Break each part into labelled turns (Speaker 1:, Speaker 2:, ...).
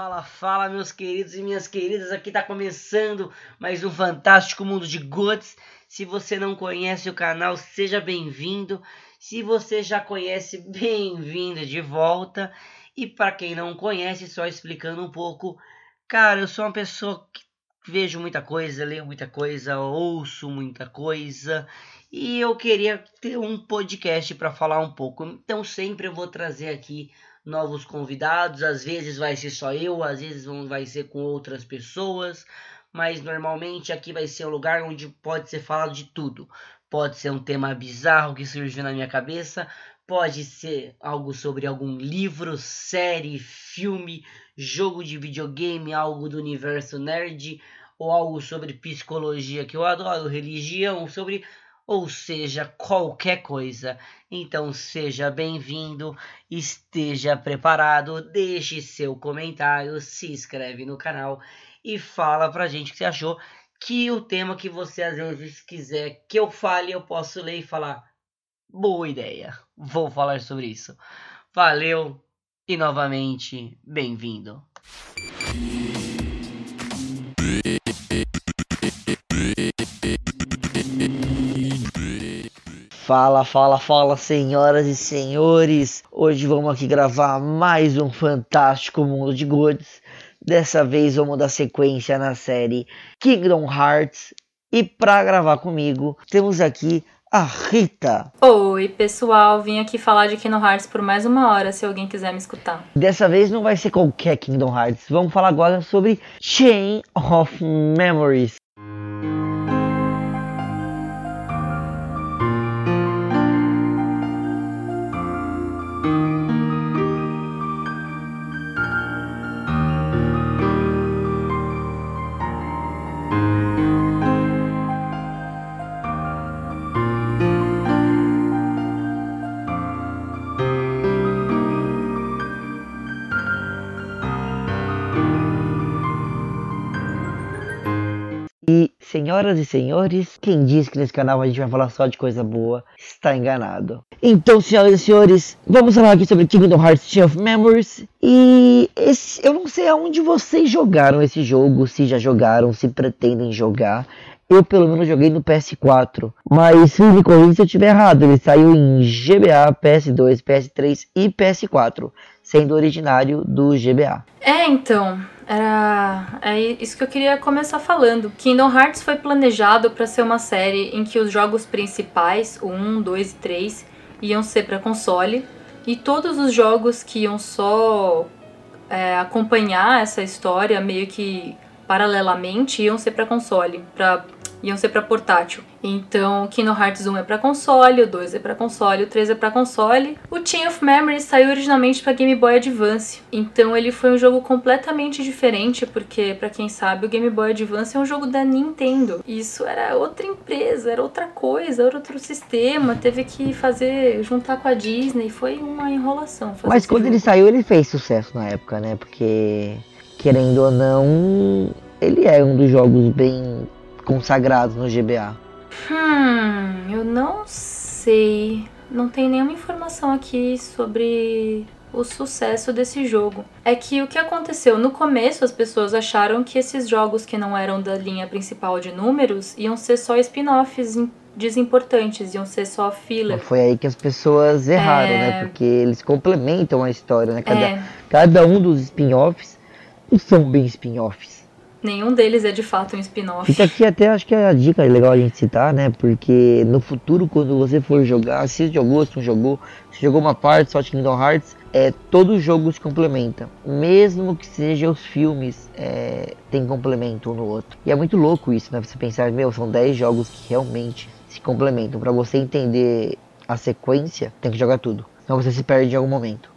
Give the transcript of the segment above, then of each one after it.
Speaker 1: fala, fala, meus queridos e minhas queridas. Aqui tá começando mais um fantástico mundo de Goods. Se você não conhece o canal, seja bem-vindo. Se você já conhece, bem-vindo de volta. E para quem não conhece, só explicando um pouco, cara, eu sou uma pessoa que vejo muita coisa, leio muita coisa, ouço muita coisa. E eu queria ter um podcast para falar um pouco. Então sempre eu vou trazer aqui novos convidados. Às vezes vai ser só eu, às vezes vai ser com outras pessoas, mas normalmente aqui vai ser um lugar onde pode ser falado de tudo. Pode ser um tema bizarro que surgiu na minha cabeça, pode ser algo sobre algum livro, série, filme, jogo de videogame, algo do universo nerd, ou algo sobre psicologia que eu adoro, religião, sobre ou seja, qualquer coisa. Então seja bem-vindo, esteja preparado, deixe seu comentário, se inscreve no canal e fala pra gente o que você achou. Que o tema que você às vezes quiser que eu fale, eu posso ler e falar. Boa ideia, vou falar sobre isso. Valeu e novamente bem-vindo. Fala, fala, fala, senhoras e senhores. Hoje vamos aqui gravar mais um fantástico mundo de goods. Dessa vez vamos dar sequência na série Kingdom Hearts. E para gravar comigo, temos aqui a Rita.
Speaker 2: Oi, pessoal, vim aqui falar de Kingdom Hearts por mais uma hora, se alguém quiser me escutar.
Speaker 1: Dessa vez não vai ser qualquer Kingdom Hearts. Vamos falar agora sobre Chain of Memories. Senhoras e senhores, quem diz que nesse canal a gente vai falar só de coisa boa está enganado. Então, senhoras e senhores, vamos falar aqui sobre Kingdom Hearts Chain of Memories. E esse, eu não sei aonde vocês jogaram esse jogo, se já jogaram, se pretendem jogar. Eu pelo menos joguei no PS4, mas se me corrija se eu estiver errado, ele saiu em GBA, PS2, PS3 e PS4, sendo originário do GBA.
Speaker 2: É, então, era é isso que eu queria começar falando. Kingdom Hearts foi planejado para ser uma série em que os jogos principais, o 1, 2 e 3, iam ser para console e todos os jogos que iam só é, acompanhar essa história meio que paralelamente iam ser para console, para iam ser para portátil. Então, Kingdom Hearts 1 é para console, o 2 é para console, o 3 é para console. O Chain of Memories saiu originalmente para Game Boy Advance. Então, ele foi um jogo completamente diferente, porque para quem sabe, o Game Boy Advance é um jogo da Nintendo. Isso era outra empresa, era outra coisa, era outro sistema, teve que fazer juntar com a Disney, foi uma enrolação.
Speaker 1: Mas quando jogo. ele saiu, ele fez sucesso na época, né? Porque querendo ou não, ele é um dos jogos bem consagrados no GBA?
Speaker 2: Hum, eu não sei. Não tem nenhuma informação aqui sobre o sucesso desse jogo. É que o que aconteceu no começo, as pessoas acharam que esses jogos que não eram da linha principal de números iam ser só spin-offs desimportantes, iam ser só filler.
Speaker 1: Foi aí que as pessoas erraram, né? é... né? Porque eles complementam a história, né? Cada, é... cada um dos spin-offs não são bem spin-offs.
Speaker 2: Nenhum deles é de fato um spin-off.
Speaker 1: Fica aqui até acho que é a dica legal a gente citar, né? Porque no futuro, quando você for jogar, se jogou, se não jogou, se jogou uma parte só de Kingdom Hearts, é, todo jogo se complementa. Mesmo que seja os filmes, é, tem complemento um no outro. E é muito louco isso, né? Você pensar, meu, são 10 jogos que realmente se complementam. Para você entender a sequência, tem que jogar tudo. Senão você se perde em algum momento.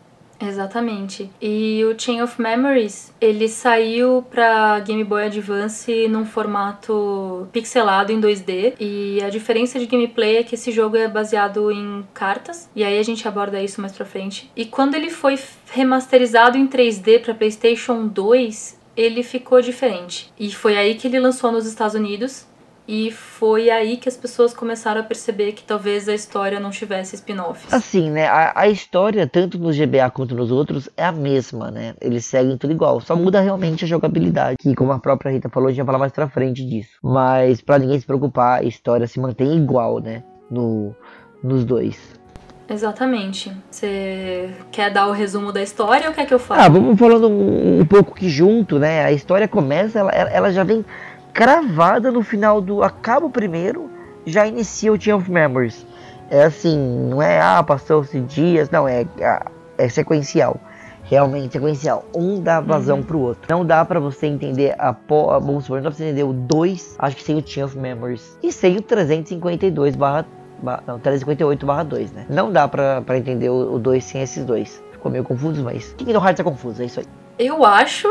Speaker 2: Exatamente. E o Chain of Memories, ele saiu para Game Boy Advance num formato pixelado em 2D. E a diferença de gameplay é que esse jogo é baseado em cartas. E aí a gente aborda isso mais pra frente. E quando ele foi remasterizado em 3D para PlayStation 2, ele ficou diferente. E foi aí que ele lançou nos Estados Unidos e foi aí que as pessoas começaram a perceber que talvez a história não tivesse spin-offs.
Speaker 3: Assim, né? A, a, história, tanto no GBA quanto nos outros, é a mesma, né? Eles seguem tudo igual. Só muda realmente a jogabilidade. Que, como a própria Rita falou, a gente vai falar mais pra frente disso. Mas, para ninguém se preocupar, a história se mantém igual, né? No, nos dois.
Speaker 2: Exatamente. Você quer dar o resumo da história ou quer que eu fale?
Speaker 3: Ah, vamos falando um, um pouco que junto, né? A história começa, ela, ela já vem cravada no final do. Acaba o primeiro, já inicia o Team of Memories. É assim, não é, ah, passou-se dias, não, é, é sequencial. Realmente sequencial. Um dá vazão uhum. pro outro. Não dá para você entender a. Vamos supor, não dá pra você entender o 2, acho que sem o Team of Memories. E sem o 352 barra. Não, 358 barra 2, né? Não dá pra, pra entender o 2 sem esses dois. Ficou meio confuso, mas. Kingdom Hearts é confuso, é isso aí.
Speaker 2: Eu acho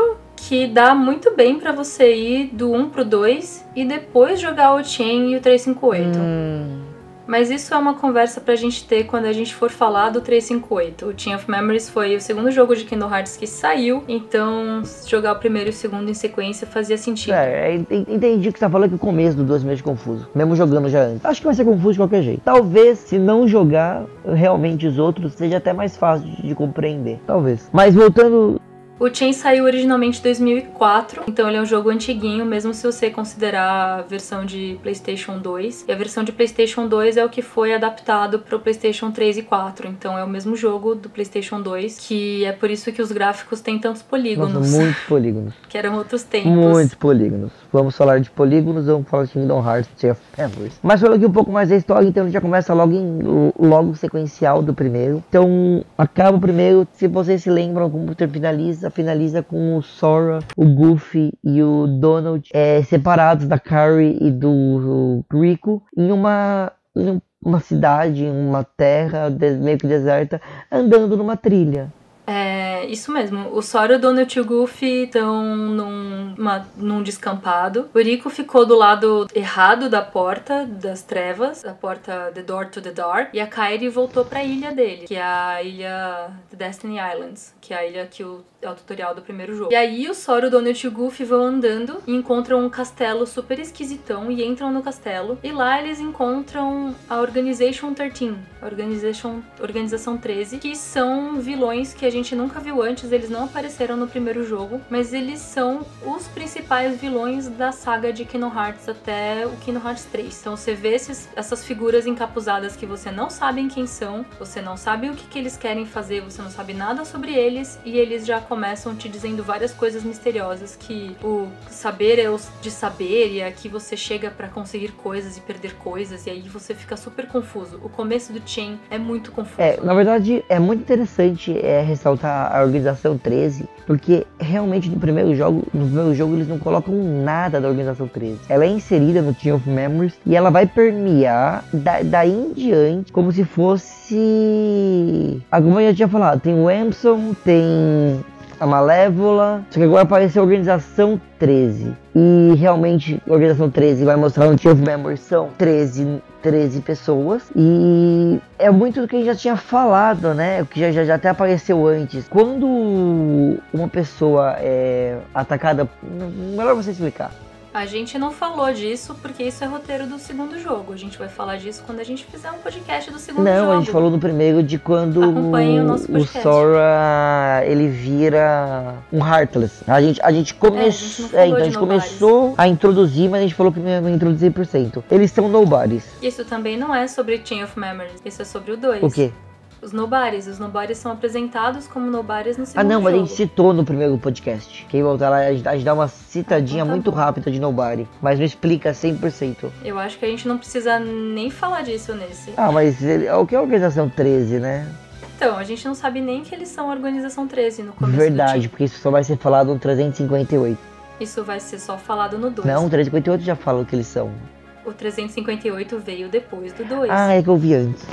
Speaker 2: que dá muito bem para você ir do 1 pro 2 e depois jogar o Chain e o 358. Hum. Mas isso é uma conversa pra gente ter quando a gente for falar do 358. O Chain of Memories foi o segundo jogo de Kingdom Hearts que saiu, então jogar o primeiro e o segundo em sequência fazia sentido.
Speaker 3: É, é entendi que você tá falando que o começo do 2 meio confuso, mesmo jogando já antes. Acho que vai ser confuso de qualquer jeito. Talvez, se não jogar realmente os outros, seja até mais fácil de compreender. Talvez. Mas voltando
Speaker 2: o Chain saiu originalmente em 2004, então ele é um jogo antiguinho, mesmo se você considerar a versão de PlayStation 2. E a versão de PlayStation 2 é o que foi adaptado para o PlayStation 3 e 4, então é o mesmo jogo do PlayStation 2, que é por isso que os gráficos têm tantos polígonos.
Speaker 3: Nossa, muitos polígonos.
Speaker 2: que eram outros tempos.
Speaker 3: Muitos polígonos. Vamos falar de polígonos, vamos falar de Kingdom Hearts of Memories. Mas falando aqui um pouco mais da história, então já começa logo em logo sequencial do primeiro. Então acaba o primeiro, se vocês se lembram como finaliza finaliza com o Sora, o Goofy e o Donald é, separados da Carrie e do Rico em uma, em uma cidade, em uma terra meio que deserta, andando numa trilha.
Speaker 2: É, isso mesmo. O Sora, o Donald e o Goofy estão num, num descampado. O Rico ficou do lado errado da porta das trevas, da porta The Door to the Dark. E a Kairi voltou para a ilha dele, que é a ilha The Destiny Islands, que é a ilha que o é o tutorial do primeiro jogo. E aí o Sora, o Donald e o Goofy vão andando e encontram um castelo super esquisitão e entram no castelo. E lá eles encontram a Organization 13, a Organization, Organização 13, que são vilões que a gente nunca viu antes, eles não apareceram no primeiro jogo, mas eles são os principais vilões da saga de Kingdom Hearts até o Kingdom Hearts 3. Então você vê esses, essas figuras encapuzadas que você não sabe quem são, você não sabe o que, que eles querem fazer, você não sabe nada sobre eles e eles já começam te dizendo várias coisas misteriosas que o saber é o de saber e aqui você chega para conseguir coisas e perder coisas e aí você fica super confuso. O começo do Chain é muito confuso.
Speaker 3: É, na verdade é muito interessante é, ressaltar a organização 13, porque realmente no primeiro jogo, no primeiro jogo eles não colocam nada da organização 13. Ela é inserida no Team of Memories e ela vai permear da, daí em diante como se fosse. Como eu já tinha falado, tem o Emerson, tem a Malévola. Só que agora apareceu a Organização 13. E realmente a Organização 13 vai mostrar Team of Memory são 13, 13 pessoas. E é muito do que a gente já tinha falado, né? O que já, já, já até apareceu antes. Quando uma pessoa é atacada. Melhor você explicar.
Speaker 2: A gente não falou disso porque isso é roteiro do segundo jogo. A gente vai falar disso quando a gente fizer um podcast do segundo
Speaker 3: não,
Speaker 2: jogo.
Speaker 3: Não, a gente falou no primeiro de quando o, o Sora ele vira um Heartless. A gente, a gente começou. É, a gente, é, então a gente começou a introduzir, mas a gente falou que não ia introduzir por cento. Eles são nobodies.
Speaker 2: Isso também não é sobre Chain of Memories, isso é sobre o 2.
Speaker 3: O quê?
Speaker 2: Os Nobares. Os Nobares são apresentados como Nobares no segundo
Speaker 3: Ah, não,
Speaker 2: mas
Speaker 3: a gente citou no primeiro podcast. Quem voltar lá, a gente, a gente dá uma citadinha ah, tá muito bom. rápida de Nobari. Mas me explica 100%.
Speaker 2: Eu acho que a gente não precisa nem falar disso nesse.
Speaker 3: Ah, mas ele, o que é a Organização 13, né?
Speaker 2: Então, a gente não sabe nem que eles são a Organização 13 no começo
Speaker 3: Verdade, porque isso só vai ser falado no 358.
Speaker 2: Isso vai ser só falado no 2.
Speaker 3: Não, o 358 já fala o que eles são.
Speaker 2: O 358 veio depois do 2.
Speaker 3: Ah, é que eu vi antes.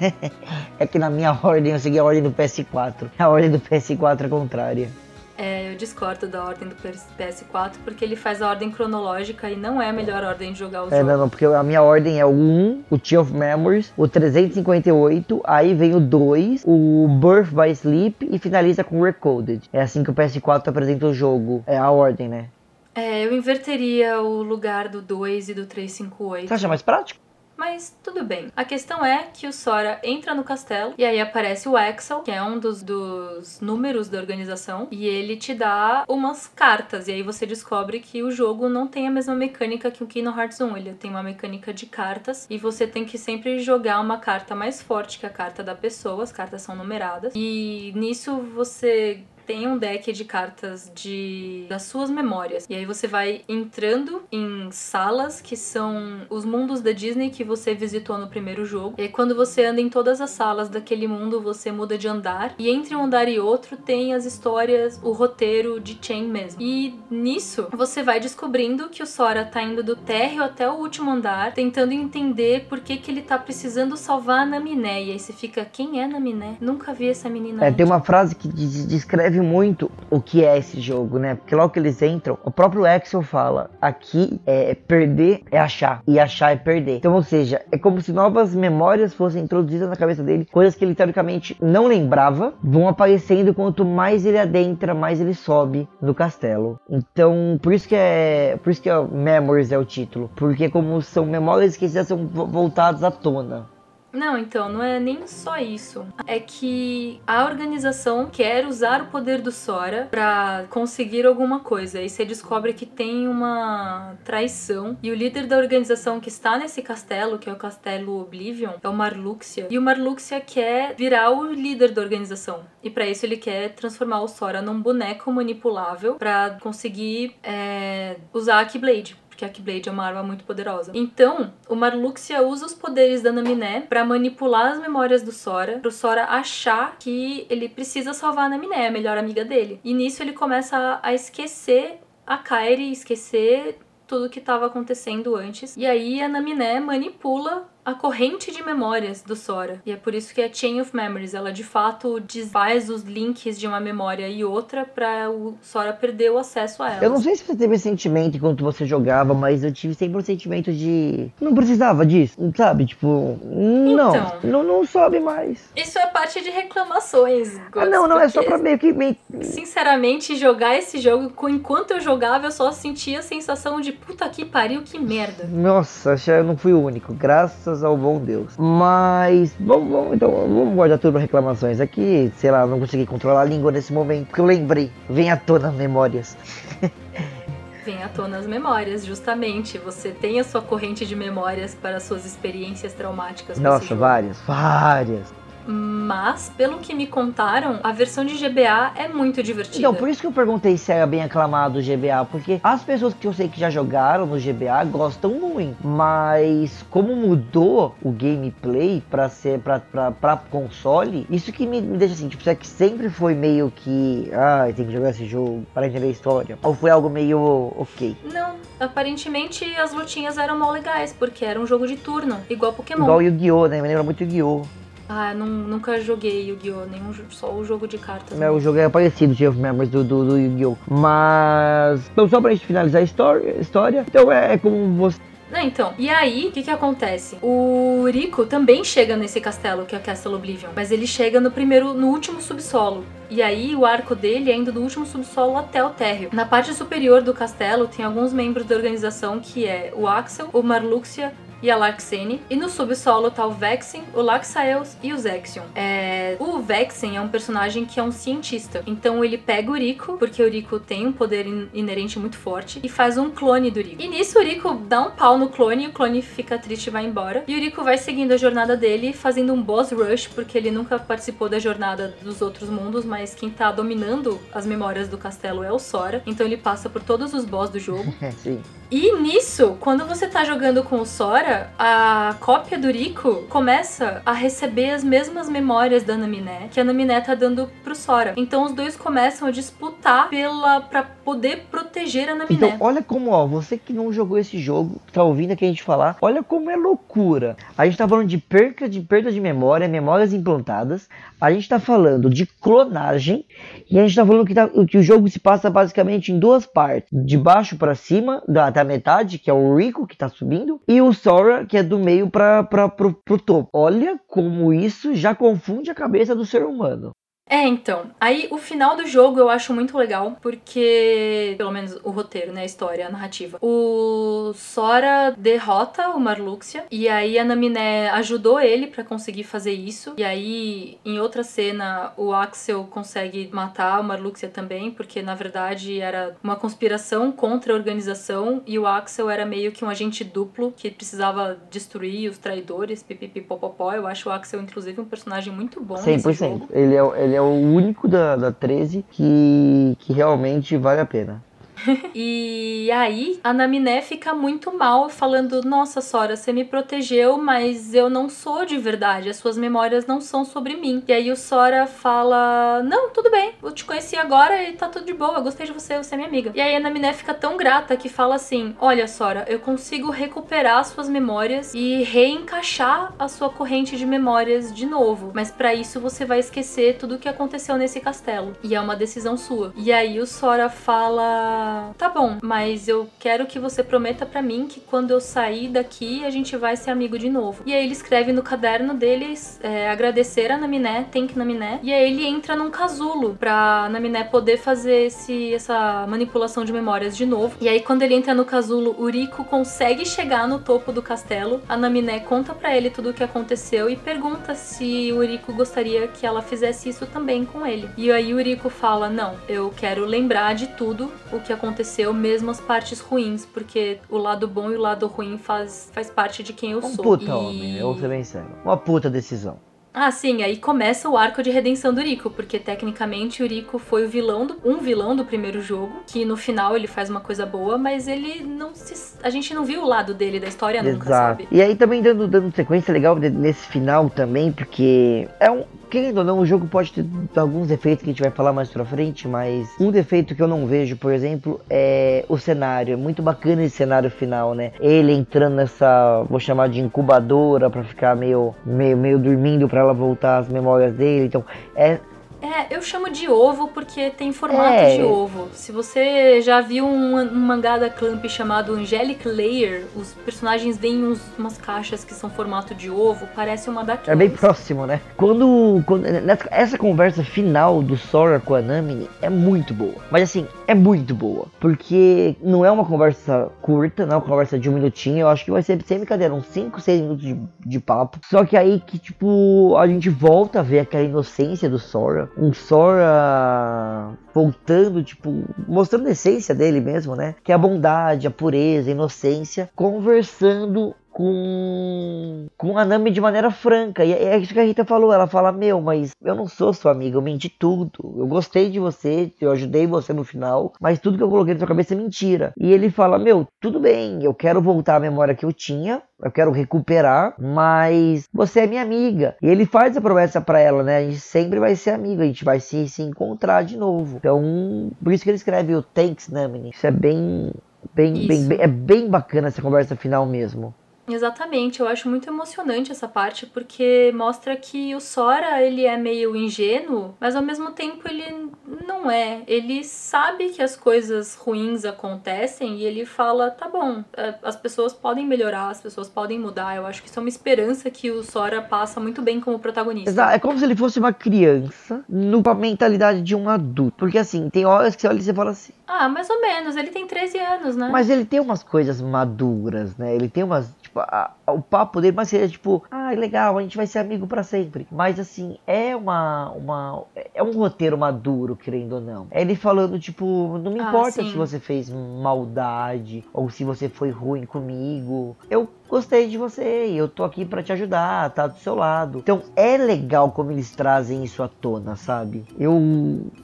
Speaker 3: é que na minha ordem eu segui a ordem do PS4. A ordem do PS4 é contrária.
Speaker 2: É, eu discordo da ordem do PS4 porque ele faz a ordem cronológica e não é a melhor ordem de jogar os
Speaker 3: é,
Speaker 2: jogos.
Speaker 3: Não, não, porque a minha ordem é o 1, o Tea of Memories, o 358, aí vem o 2, o Birth by Sleep e finaliza com Recoded. É assim que o PS4 apresenta o jogo. É a ordem, né?
Speaker 2: É, eu inverteria o lugar do 2 e do 358.
Speaker 3: Você acha mais prático?
Speaker 2: Mas tudo bem. A questão é que o Sora entra no castelo e aí aparece o Axel, que é um dos, dos números da organização, e ele te dá umas cartas. E aí você descobre que o jogo não tem a mesma mecânica que o Kingdom Hearts 1. Ele tem uma mecânica de cartas e você tem que sempre jogar uma carta mais forte que a carta da pessoa. As cartas são numeradas. E nisso você tem um deck de cartas de das suas memórias. E aí você vai entrando em salas que são os mundos da Disney que você visitou no primeiro jogo. E aí, quando você anda em todas as salas daquele mundo, você muda de andar. E entre um andar e outro tem as histórias, o roteiro de Chain mesmo. E nisso você vai descobrindo que o Sora tá indo do térreo até o último andar, tentando entender por que, que ele tá precisando salvar a Naminé. E aí você fica, quem é Naminé? Nunca vi essa menina.
Speaker 3: É, tem uma frase que descreve descreve muito o que é esse jogo, né? Porque logo que eles entram, o próprio Axel fala: aqui é perder é achar, e achar é perder. Então, ou seja, é como se novas memórias fossem introduzidas na cabeça dele, coisas que ele teoricamente não lembrava, vão aparecendo quanto mais ele adentra, mais ele sobe no castelo. Então, por isso que é, por isso que é Memories é o título, porque como são memórias que já são voltadas à tona.
Speaker 2: Não, então, não é nem só isso. É que a organização quer usar o poder do Sora para conseguir alguma coisa. E você descobre que tem uma traição. E o líder da organização que está nesse castelo, que é o castelo Oblivion, é o Marluxia. E o Marluxia quer virar o líder da organização. E para isso ele quer transformar o Sora num boneco manipulável para conseguir é, usar a Keyblade porque a Keyblade é uma arma muito poderosa. Então, o Marluxia usa os poderes da Naminé para manipular as memórias do Sora, pro Sora achar que ele precisa salvar a Naminé, a melhor amiga dele. E nisso ele começa a esquecer a Kairi, esquecer tudo que estava acontecendo antes. E aí a Naminé manipula a corrente de memórias do Sora. E é por isso que é Chain of Memories. Ela de fato desfaz os links de uma memória e outra para o Sora perder o acesso a ela.
Speaker 3: Eu não sei se você teve esse sentimento enquanto você jogava, mas eu tive sempre um sentimento de. Não precisava disso, sabe? Tipo, não, então, não, não sobe mais.
Speaker 2: Isso é parte de reclamações.
Speaker 3: ah, não, não, é só pra meio que. Meio...
Speaker 2: Sinceramente, jogar esse jogo, enquanto eu jogava, eu só sentia a sensação de puta que pariu, que merda.
Speaker 3: Nossa, eu não fui o único. Graças graças ao bom Deus. Mas, vamos, vamos então, vamos guardar tudo para reclamações. Aqui, sei lá, não consegui controlar a língua nesse momento, porque eu lembrei. Vem à tona memórias.
Speaker 2: vem à tona as memórias, justamente. Você tem a sua corrente de memórias para suas experiências traumáticas.
Speaker 3: Nossa, várias, várias.
Speaker 2: Mas, pelo que me contaram, a versão de GBA é muito divertida.
Speaker 3: Então, por isso que eu perguntei se era bem aclamado o GBA, porque as pessoas que eu sei que já jogaram no GBA gostam muito. Mas como mudou o gameplay para ser para console, isso que me, me, deixa assim, tipo, será que sempre foi meio que, ah, tem que jogar esse jogo para entender a história? Ou foi algo meio ok?
Speaker 2: Não, aparentemente as lutinhas eram mal legais, porque era um jogo de turno, igual Pokémon.
Speaker 3: Igual Yu-Gi-Oh, né? Me lembra muito Yu-Gi-Oh.
Speaker 2: Ah, não, nunca joguei Yu-Gi-Oh! Nenhum, só o jogo de cartas.
Speaker 3: É, o jogo é parecido, Chain of Memories do, do, do Yu-Gi-Oh! Mas. Então, só pra gente finalizar a história, história então é, é como você.
Speaker 2: Não, então, e aí, o que que acontece? O Rico também chega nesse castelo, que é o Castle Oblivion, mas ele chega no primeiro, no último subsolo. E aí, o arco dele é indo do último subsolo até o térreo. Na parte superior do castelo, tem alguns membros da organização, que é o Axel, o Marluxia, e a Larxene. E no subsolo tá o Vexen, o Laxaeus e o Zexion. É... O Vexen é um personagem que é um cientista. Então ele pega o Rico, porque o Rico tem um poder inerente muito forte, e faz um clone do Rico. E nisso o Rico dá um pau no clone, e o clone fica triste e vai embora. E o Rico vai seguindo a jornada dele, fazendo um boss rush, porque ele nunca participou da jornada dos outros mundos, mas quem tá dominando as memórias do castelo é o Sora. Então ele passa por todos os boss do jogo.
Speaker 3: Sim.
Speaker 2: E nisso, quando você tá jogando com o Sora, a cópia do Rico começa a receber as mesmas memórias da Naminé que a Naminé tá dando pro Sora. Então os dois começam a disputar pela para poder proteger a Naminé.
Speaker 3: Então, olha como, ó, você que não jogou esse jogo, tá ouvindo aqui a gente falar, olha como é loucura. A gente tá falando de perca de perda de memória, memórias implantadas. A gente tá falando de clonagem e a gente tá falando que, tá, que o jogo se passa basicamente em duas partes, de baixo para cima, da, da metade, que é o Rico que tá subindo, e o Sora, que é do meio para pro, pro topo. Olha como isso já confunde a cabeça do ser humano.
Speaker 2: É, então. Aí o final do jogo eu acho muito legal, porque. Pelo menos o roteiro, né? A história, a narrativa. O Sora derrota o Marluxia. E aí a Naminé ajudou ele para conseguir fazer isso. E aí, em outra cena, o Axel consegue matar o Marluxia também, porque na verdade era uma conspiração contra a organização. E o Axel era meio que um agente duplo que precisava destruir os traidores, pipipipopopó. Eu acho o Axel, inclusive, um personagem muito bom. 100%.
Speaker 3: Ele é, ele é o único da, da 13 que, que realmente vale a pena.
Speaker 2: e aí a Naminé fica muito mal, falando: Nossa, Sora, você me protegeu, mas eu não sou de verdade, as suas memórias não são sobre mim. E aí o Sora fala: Não, tudo bem, eu te conheci agora e tá tudo de boa, eu gostei de você, você é minha amiga. E aí a Naminé fica tão grata que fala assim: Olha, Sora, eu consigo recuperar as suas memórias e reencaixar a sua corrente de memórias de novo, mas para isso você vai esquecer tudo o que aconteceu nesse castelo. E é uma decisão sua. E aí o Sora fala tá bom, mas eu quero que você prometa para mim que quando eu sair daqui a gente vai ser amigo de novo. E aí ele escreve no caderno deles é, agradecer a Naminé, thank Naminé, e aí ele entra num casulo pra Naminé poder fazer esse, essa manipulação de memórias de novo. E aí quando ele entra no casulo, Uriko consegue chegar no topo do castelo. A Naminé conta para ele tudo o que aconteceu e pergunta se Uriko gostaria que ela fizesse isso também com ele. E aí Uriko fala: "Não, eu quero lembrar de tudo o que aconteceu, mesmo as partes ruins, porque o lado bom e o lado ruim faz, faz parte de quem eu
Speaker 3: um
Speaker 2: sou.
Speaker 3: Puta
Speaker 2: e...
Speaker 3: homem, eu vou ser bem sério. Uma puta decisão.
Speaker 2: Ah, sim, aí começa o arco de redenção do Rico, porque tecnicamente o Rico foi o vilão do, um vilão do primeiro jogo, que no final ele faz uma coisa boa, mas ele não se. A gente não viu o lado dele da história
Speaker 3: Exato.
Speaker 2: nunca, sabe?
Speaker 3: E aí também dando, dando sequência legal nesse final também, porque é um. Querendo ou não, o jogo pode ter alguns defeitos que a gente vai falar mais pra frente, mas um defeito que eu não vejo, por exemplo, é o cenário. É muito bacana esse cenário final, né? Ele entrando nessa, vou chamar de incubadora para ficar meio, meio, meio dormindo para ela voltar as memórias dele. Então, é
Speaker 2: é, eu chamo de ovo porque tem formato é. de ovo. Se você já viu um, um, mangá da Clamp chamado Angelic Layer, os personagens vêm uns, umas caixas que são formato de ovo, parece uma daquelas.
Speaker 3: É bem próximo, né? Quando, quando nessa, essa conversa final do Sora com a Nami é muito boa. Mas assim, é muito boa. Porque não é uma conversa curta, não é uma conversa de um minutinho. Eu acho que vai ser sem brincadeira, uns 5, 6 minutos de, de papo. Só que aí que, tipo, a gente volta a ver aquela inocência do Sora um Sora voltando, tipo, mostrando a essência dele mesmo, né? Que é a bondade, a pureza, a inocência, conversando com, com a Nami de maneira franca. E é isso que a Rita falou. Ela fala: Meu, mas eu não sou sua amiga, eu menti tudo. Eu gostei de você, eu ajudei você no final, mas tudo que eu coloquei na sua cabeça é mentira. E ele fala: Meu, tudo bem, eu quero voltar à memória que eu tinha, eu quero recuperar, mas você é minha amiga. E ele faz a promessa para ela, né? A gente sempre vai ser amigo, a gente vai se, se encontrar de novo. Então, por isso que ele escreve o Thanks, Nami. Isso é bem. Bem, bem, bem, é bem bacana essa conversa final mesmo.
Speaker 2: Exatamente, eu acho muito emocionante essa parte porque mostra que o Sora ele é meio ingênuo, mas ao mesmo tempo ele não é. Ele sabe que as coisas ruins acontecem e ele fala: tá bom, é, as pessoas podem melhorar, as pessoas podem mudar. Eu acho que isso é uma esperança que o Sora passa muito bem como protagonista.
Speaker 3: Exato, é como se ele fosse uma criança numa mentalidade de um adulto. Porque assim, tem horas que você olha e você fala assim:
Speaker 2: ah, mais ou menos, ele tem 13 anos, né?
Speaker 3: Mas ele tem umas coisas maduras, né? Ele tem umas tipo, a, a, o papo dele, mas seria tipo, ah, legal, a gente vai ser amigo para sempre. Mas assim, é uma, uma. É um roteiro maduro, querendo ou não. É ele falando, tipo, não me ah, importa sim. se você fez maldade ou se você foi ruim comigo. Eu gostei de você e eu tô aqui para te ajudar, tá do seu lado. Então é legal como eles trazem isso à tona, sabe? Eu.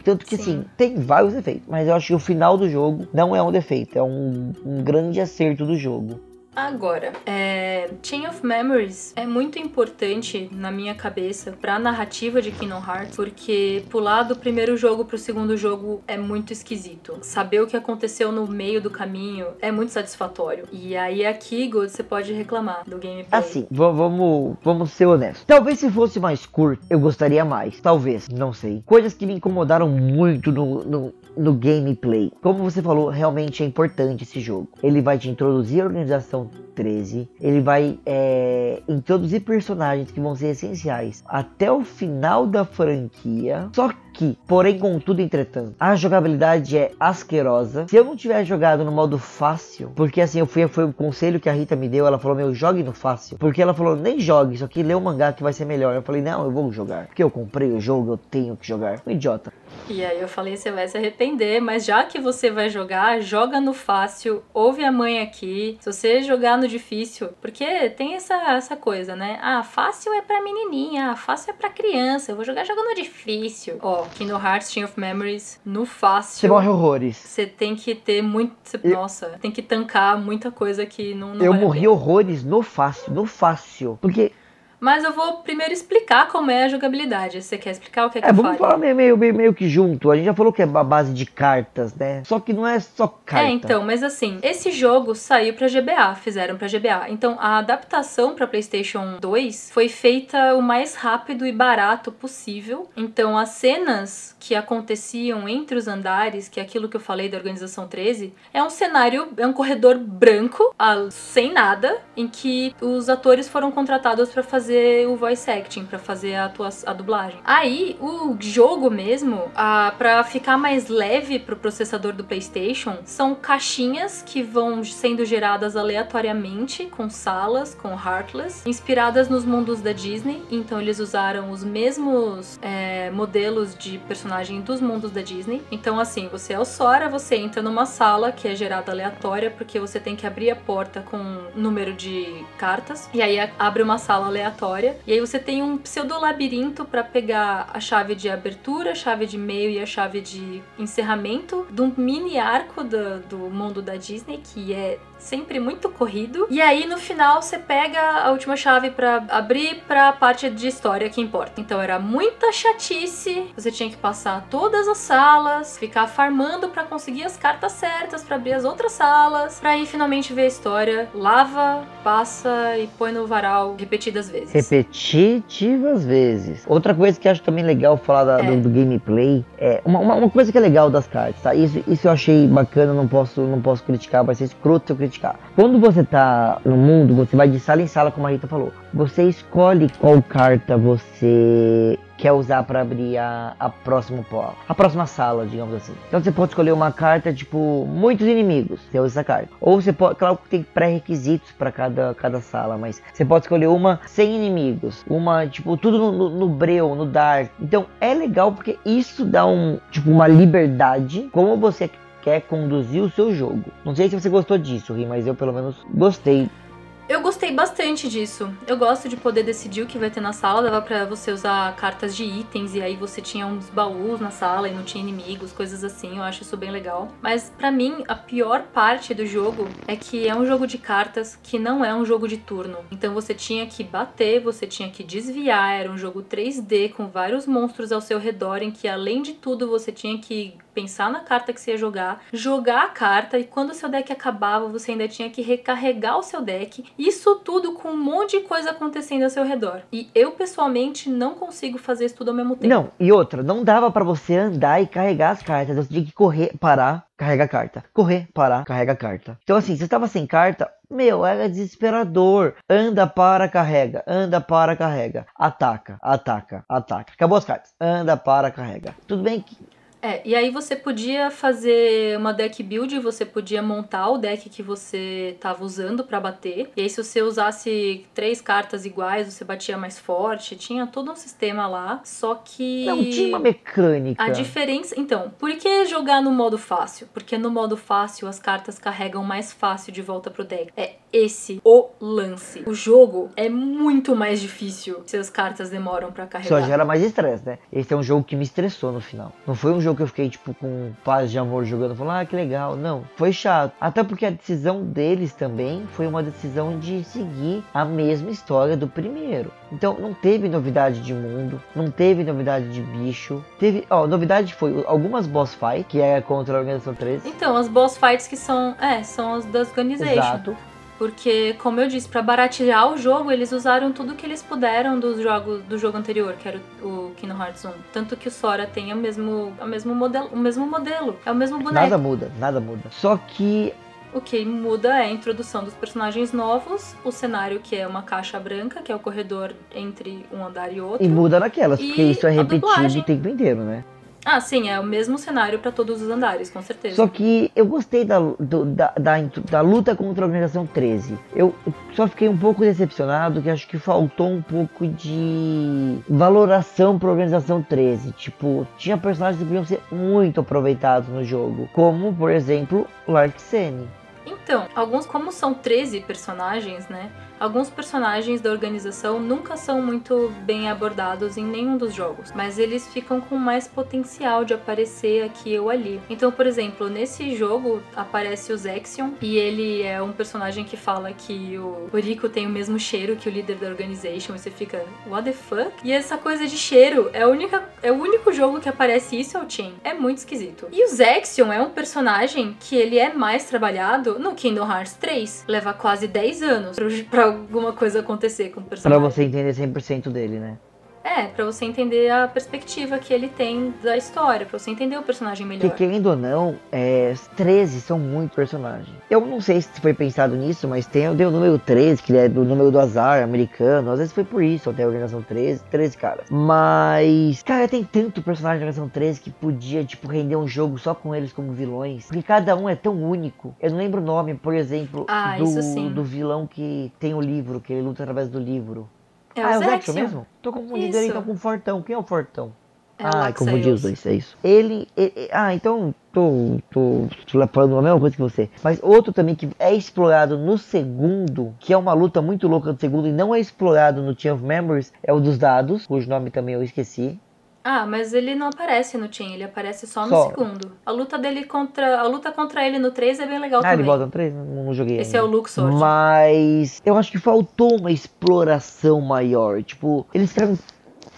Speaker 3: Tanto que Sim. assim, tem vários defeitos, mas eu acho que o final do jogo não é um defeito, é um, um grande acerto do jogo.
Speaker 2: Agora, é, Chain of Memories é muito importante na minha cabeça para a narrativa de Kingdom Hearts, porque pular do primeiro jogo pro segundo jogo é muito esquisito. Saber o que aconteceu no meio do caminho é muito satisfatório. E aí aqui, God, você pode reclamar do gameplay.
Speaker 3: Assim, vamos, vamos ser honestos. Talvez se fosse mais curto, eu gostaria mais. Talvez, não sei. Coisas que me incomodaram muito no, no no gameplay. Como você falou, realmente é importante esse jogo. Ele vai te introduzir a organização Ciao. 13, ele vai é, introduzir personagens que vão ser essenciais até o final da franquia. Só que, porém, contudo, entretanto, a jogabilidade é asquerosa. Se eu não tiver jogado no modo fácil, porque assim, eu fui, foi o conselho que a Rita me deu, ela falou, meu, jogue no fácil. Porque ela falou, nem jogue, só que lê o mangá que vai ser melhor. Eu falei, não, eu vou jogar. Porque eu comprei o jogo, eu tenho que jogar. Um idiota.
Speaker 2: E aí eu falei, você vai se arrepender, mas já que você vai jogar, joga no fácil, ouve a mãe aqui. Se você jogar no difícil, porque tem essa, essa coisa, né? Ah, fácil é pra menininha, ah, fácil é pra criança. Eu vou jogar jogando no difícil. Ó, Kingdom Hearts Chain of Memories, no fácil.
Speaker 3: Você morre horrores.
Speaker 2: Você tem que ter muito. Cê, eu... Nossa, tem que tancar muita coisa que não. não
Speaker 3: eu vale morri horrores no fácil, no fácil. Porque
Speaker 2: mas eu vou primeiro explicar como é a jogabilidade. Você quer explicar o que é que
Speaker 3: é, vamos falar meio, meio, meio que junto. A gente já falou que é a base de cartas, né? Só que não é só carta.
Speaker 2: É, então, mas assim, esse jogo saiu pra GBA, fizeram pra GBA. Então, a adaptação pra PlayStation 2 foi feita o mais rápido e barato possível. Então, as cenas que aconteciam entre os andares, que é aquilo que eu falei da Organização 13, é um cenário, é um corredor branco, sem nada, em que os atores foram contratados para fazer fazer o voice acting, para fazer a, tua, a dublagem. Aí, o jogo mesmo, a, pra ficar mais leve pro processador do PlayStation, são caixinhas que vão sendo geradas aleatoriamente, com salas, com Heartless, inspiradas nos mundos da Disney. Então, eles usaram os mesmos é, modelos de personagem dos mundos da Disney. Então, assim, você é o Sora, você entra numa sala que é gerada aleatória, porque você tem que abrir a porta com um número de cartas, e aí abre uma sala aleatória E aí você tem um pseudo labirinto para pegar a chave de abertura, a chave de meio e a chave de encerramento de um mini arco do, do mundo da Disney, que é sempre muito corrido. E aí no final você pega a última chave para abrir para a parte de história que importa. Então era muita chatice. Você tinha que passar todas as salas, ficar farmando para conseguir as cartas certas para abrir as outras salas, para aí finalmente ver a história. Lava, passa e põe no varal repetidas vezes.
Speaker 3: Repetitivas vezes. Outra coisa que acho também legal falar da, é. do, do, gameplay é uma, uma, uma, coisa que é legal das cartas, tá? Isso, isso eu achei bacana, não posso, não posso criticar, vai ser escroto se eu criticar criticar. Quando você tá no mundo, você vai de sala em sala, como a Rita falou. Você escolhe qual carta você quer usar para abrir a, a próxima a próxima sala, digamos assim. Então você pode escolher uma carta tipo muitos inimigos, você usa essa carta. Ou você pode, claro que tem pré-requisitos para cada, cada sala, mas você pode escolher uma sem inimigos, uma tipo tudo no, no, no breu, no dark. Então é legal porque isso dá um tipo uma liberdade como você quer conduzir o seu jogo. Não sei se você gostou disso, Ri, mas eu pelo menos gostei
Speaker 2: eu gostei bastante disso. Eu gosto de poder decidir o que vai ter na sala. Dava para você usar cartas de itens e aí você tinha uns baús na sala e não tinha inimigos, coisas assim. Eu acho isso bem legal. Mas para mim, a pior parte do jogo é que é um jogo de cartas que não é um jogo de turno. Então você tinha que bater, você tinha que desviar. Era um jogo 3D com vários monstros ao seu redor em que além de tudo você tinha que pensar na carta que você ia jogar, jogar a carta e quando o seu deck acabava, você ainda tinha que recarregar o seu deck. Isso tudo com um monte de coisa acontecendo ao seu redor. E eu pessoalmente não consigo fazer isso tudo ao mesmo tempo.
Speaker 3: Não, e outra, não dava para você andar e carregar as cartas, você tinha que correr, parar, carrega a carta. Correr, parar, carrega a carta. Então, assim, você estava sem carta, meu, era desesperador. Anda, para, carrega. Anda, para, carrega. Ataca, ataca, ataca. Acabou as cartas. Anda, para, carrega. Tudo bem que
Speaker 2: é, e aí você podia fazer uma deck build, você podia montar o deck que você estava usando para bater. E aí se você usasse três cartas iguais, você batia mais forte. Tinha todo um sistema lá, só que
Speaker 3: Não tinha uma mecânica.
Speaker 2: A diferença, então, por que jogar no modo fácil? Porque no modo fácil as cartas carregam mais fácil de volta pro deck. É esse o lance. O jogo é muito mais difícil se as cartas demoram para carregar.
Speaker 3: Só gera mais estresse, né? Esse é um jogo que me estressou no final. Não foi um jogo que eu fiquei, tipo, com paz de amor jogando, falando, ah, que legal. Não, foi chato. Até porque a decisão deles também foi uma decisão de seguir a mesma história do primeiro. Então, não teve novidade de mundo, não teve novidade de bicho. Teve, ó, novidade foi algumas boss fights, que é contra a Organização 13.
Speaker 2: Então, as boss fights que são, é, são as das Organization. Exato. Porque, como eu disse, para baratear o jogo, eles usaram tudo que eles puderam dos jogos do jogo anterior, que era o Kingdom Hearts 1. Tanto que o Sora tem o mesmo, o mesmo modelo, o mesmo modelo. É o mesmo boneco.
Speaker 3: Nada muda, nada muda. Só que
Speaker 2: O que muda é a introdução dos personagens novos, o cenário que é uma caixa branca, que é o corredor entre um andar e outro.
Speaker 3: E muda naquelas, porque isso é repetido o tempo inteiro, né?
Speaker 2: Ah, sim, é o mesmo cenário pra todos os andares, com certeza.
Speaker 3: Só que eu gostei da, do- da, da, da luta contra a Organização 13. Eu só fiquei um pouco decepcionado, que acho que faltou um pouco de valoração pra Organização 13. Tipo, tinha personagens que podiam ser muito aproveitados no jogo. Como, por exemplo, o Larksene.
Speaker 2: Então, alguns, como são 13 personagens, né? Alguns personagens da organização nunca são muito bem abordados em nenhum dos jogos, mas eles ficam com mais potencial de aparecer aqui ou ali. Então, por exemplo, nesse jogo aparece o Zexion e ele é um personagem que fala que o Rico tem o mesmo cheiro que o líder da organization e você fica, what the fuck? E essa coisa de cheiro é, única, é o único jogo que aparece isso é o Chain. É muito esquisito. E o Zexion é um personagem que ele é mais trabalhado no Kingdom Hearts 3. Leva quase 10 anos pra alguma coisa acontecer com o
Speaker 3: Pra
Speaker 2: personagem.
Speaker 3: você entender 100% dele, né?
Speaker 2: É, pra você entender a perspectiva que ele tem da história, pra você entender o personagem melhor.
Speaker 3: Porque querendo ou não, é, 13 são muito personagens. Eu não sei se foi pensado nisso, mas tem, tem o número 13, que é do número do azar americano. Às vezes foi por isso, até a organização 13, 13 caras. Mas, cara, tem tanto personagem da organização 13 que podia, tipo, render um jogo só com eles como vilões. Porque cada um é tão único. Eu não lembro o nome, por exemplo,
Speaker 2: Ah,
Speaker 3: do, do vilão que tem o livro, que ele luta através do livro.
Speaker 2: É
Speaker 3: ah, é o Zexion. mesmo? Tô confundindo ele então com o Fortão. Quem é o Fortão?
Speaker 2: É
Speaker 3: ah, confundi os dois, é isso. Ele, e- e- Ah, então tô, tô, tô falando a mesma coisa que você. Mas outro também que é explorado no segundo, que é uma luta muito louca do segundo e não é explorado no Chain of Memories, é o dos dados, cujo nome também eu esqueci.
Speaker 2: Ah, mas ele não aparece no Chain, ele aparece só no
Speaker 3: Só.
Speaker 2: segundo. A luta dele contra. A luta contra ele no 3 é bem legal
Speaker 3: Ah,
Speaker 2: também.
Speaker 3: ele volta no 3? Não, não joguei
Speaker 2: Esse é
Speaker 3: ainda.
Speaker 2: o Luxord.
Speaker 3: Mas eu acho que faltou uma exploração maior. Tipo, eles ficaram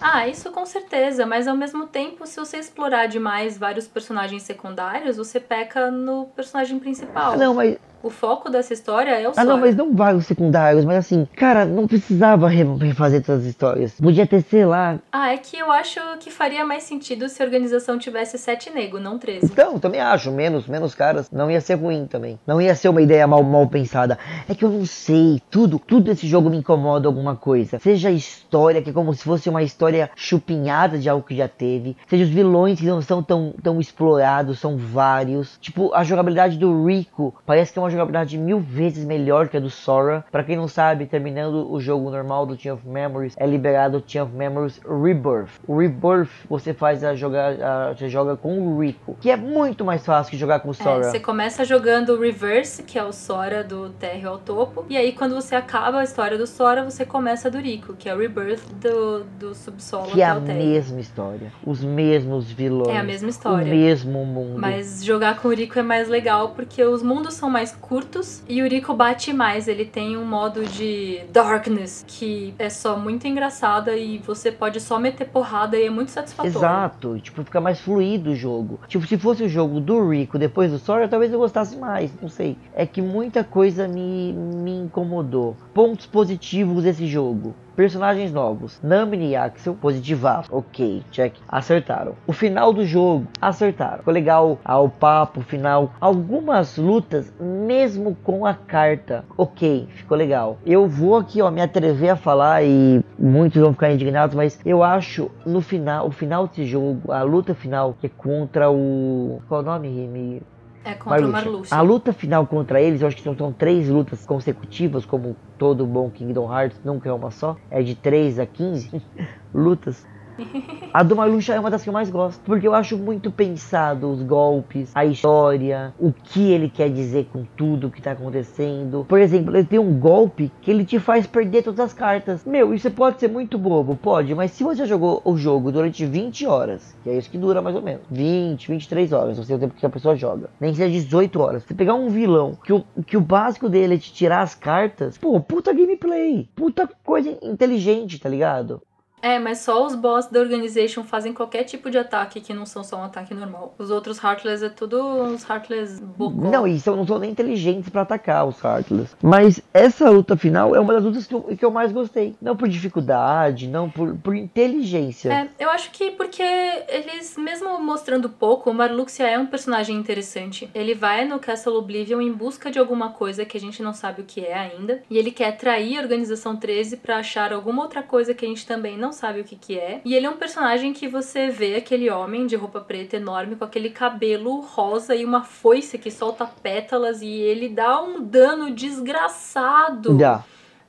Speaker 2: Ah, isso com certeza, mas ao mesmo tempo, se você explorar demais vários personagens secundários, você peca no personagem principal.
Speaker 3: Ah, não, mas
Speaker 2: O foco dessa história é o
Speaker 3: Ah, não,
Speaker 2: Sora.
Speaker 3: mas não vários secundários, mas assim, cara, não precisava re- refazer todas as histórias. Podia ter, sei lá.
Speaker 2: Ah, é que eu acho que faria mais sentido se a organização tivesse sete nego, não 13.
Speaker 3: Então, também acho, menos, menos caras. Não ia ser ruim também. Não ia ser uma ideia mal, mal pensada. É que eu não sei, tudo, tudo esse jogo me incomoda alguma coisa. Seja a história, que é como se fosse uma história chupinhada de algo que já teve. Seja os vilões que não são tão, tão explorados, são vários. Tipo, a jogabilidade do Rico parece que é uma jogabilidade mil vezes melhor que a do Sora. Pra quem não sabe, terminando o jogo normal do Chain of Memories, é liberado o Chain of Memories Rebirth. O Rebirth você faz a jogar, a- você joga com o Rico, que é muito mais fácil que jogar com o
Speaker 2: É,
Speaker 3: Sora.
Speaker 2: você começa jogando o Reverse, que é o Sora do térreo ao topo. E aí, quando você acaba a história do Sora, você começa do Rico, que é o Rebirth do, do subsolo
Speaker 3: Que é a
Speaker 2: o
Speaker 3: mesma história, os mesmos vilões,
Speaker 2: É a mesma
Speaker 3: o
Speaker 2: história.
Speaker 3: mesmo mundo.
Speaker 2: Mas jogar com o Rico é mais legal porque os mundos são mais curtos e o Rico bate mais. Ele tem um modo de darkness que é só muito engraçada e você pode só meter porrada e é muito satisfatório.
Speaker 3: Exato, tipo, fica mais fluido o jogo. Tipo, se fosse o jogo do Rico depois do Sora, talvez eu gostasse mais, não sei. É que muita coisa me, me incomodou. Pontos positivos desse jogo. Personagens novos. Namine e Axel, positivaço. Ok, check. Acertaram. O final do jogo, acertaram. Ficou legal ah, o papo final. Algumas lutas, mesmo com a carta. Ok, ficou legal. Eu vou aqui, ó, me atrever a falar e muitos vão ficar indignados, mas eu acho no final, o final desse jogo, a luta final, que é contra o. Qual é o nome, Remy?
Speaker 2: É contra
Speaker 3: Marluxia.
Speaker 2: Marluxia.
Speaker 3: A luta final contra eles, eu acho que são, são três lutas consecutivas, como todo bom Kingdom Hearts, nunca é uma só. É de 3 a 15 lutas. A do Marluxia é uma das que eu mais gosto, porque eu acho muito pensado os golpes, a história, o que ele quer dizer com tudo que tá acontecendo. Por exemplo, ele tem um golpe que ele te faz perder todas as cartas. Meu, isso pode ser muito bobo, pode, mas se você jogou o jogo durante 20 horas, que é isso que dura mais ou menos, 20, 23 horas, não sei o tempo que a pessoa joga, nem que seja 18 horas. Você pegar um vilão que o, que o básico dele é te tirar as cartas, pô, puta gameplay, puta coisa inteligente, tá ligado?
Speaker 2: É, mas só os boss da Organization fazem qualquer tipo de ataque que não são só um ataque normal. Os outros Heartless é tudo uns Heartless bocó.
Speaker 3: Não, e são, não são nem inteligentes pra atacar os Heartless. Mas essa luta final é uma das lutas que eu, que eu mais gostei. Não por dificuldade, não por, por inteligência.
Speaker 2: É, eu acho que porque eles, mesmo mostrando pouco, o Marluxia é um personagem interessante. Ele vai no Castle Oblivion em busca de alguma coisa que a gente não sabe o que é ainda. E ele quer atrair a Organização 13 pra achar alguma outra coisa que a gente também não sabe o que, que é. E ele é um personagem que você vê aquele homem de roupa preta enorme com aquele cabelo rosa e uma foice que solta pétalas e ele dá um dano desgraçado.
Speaker 3: Dá.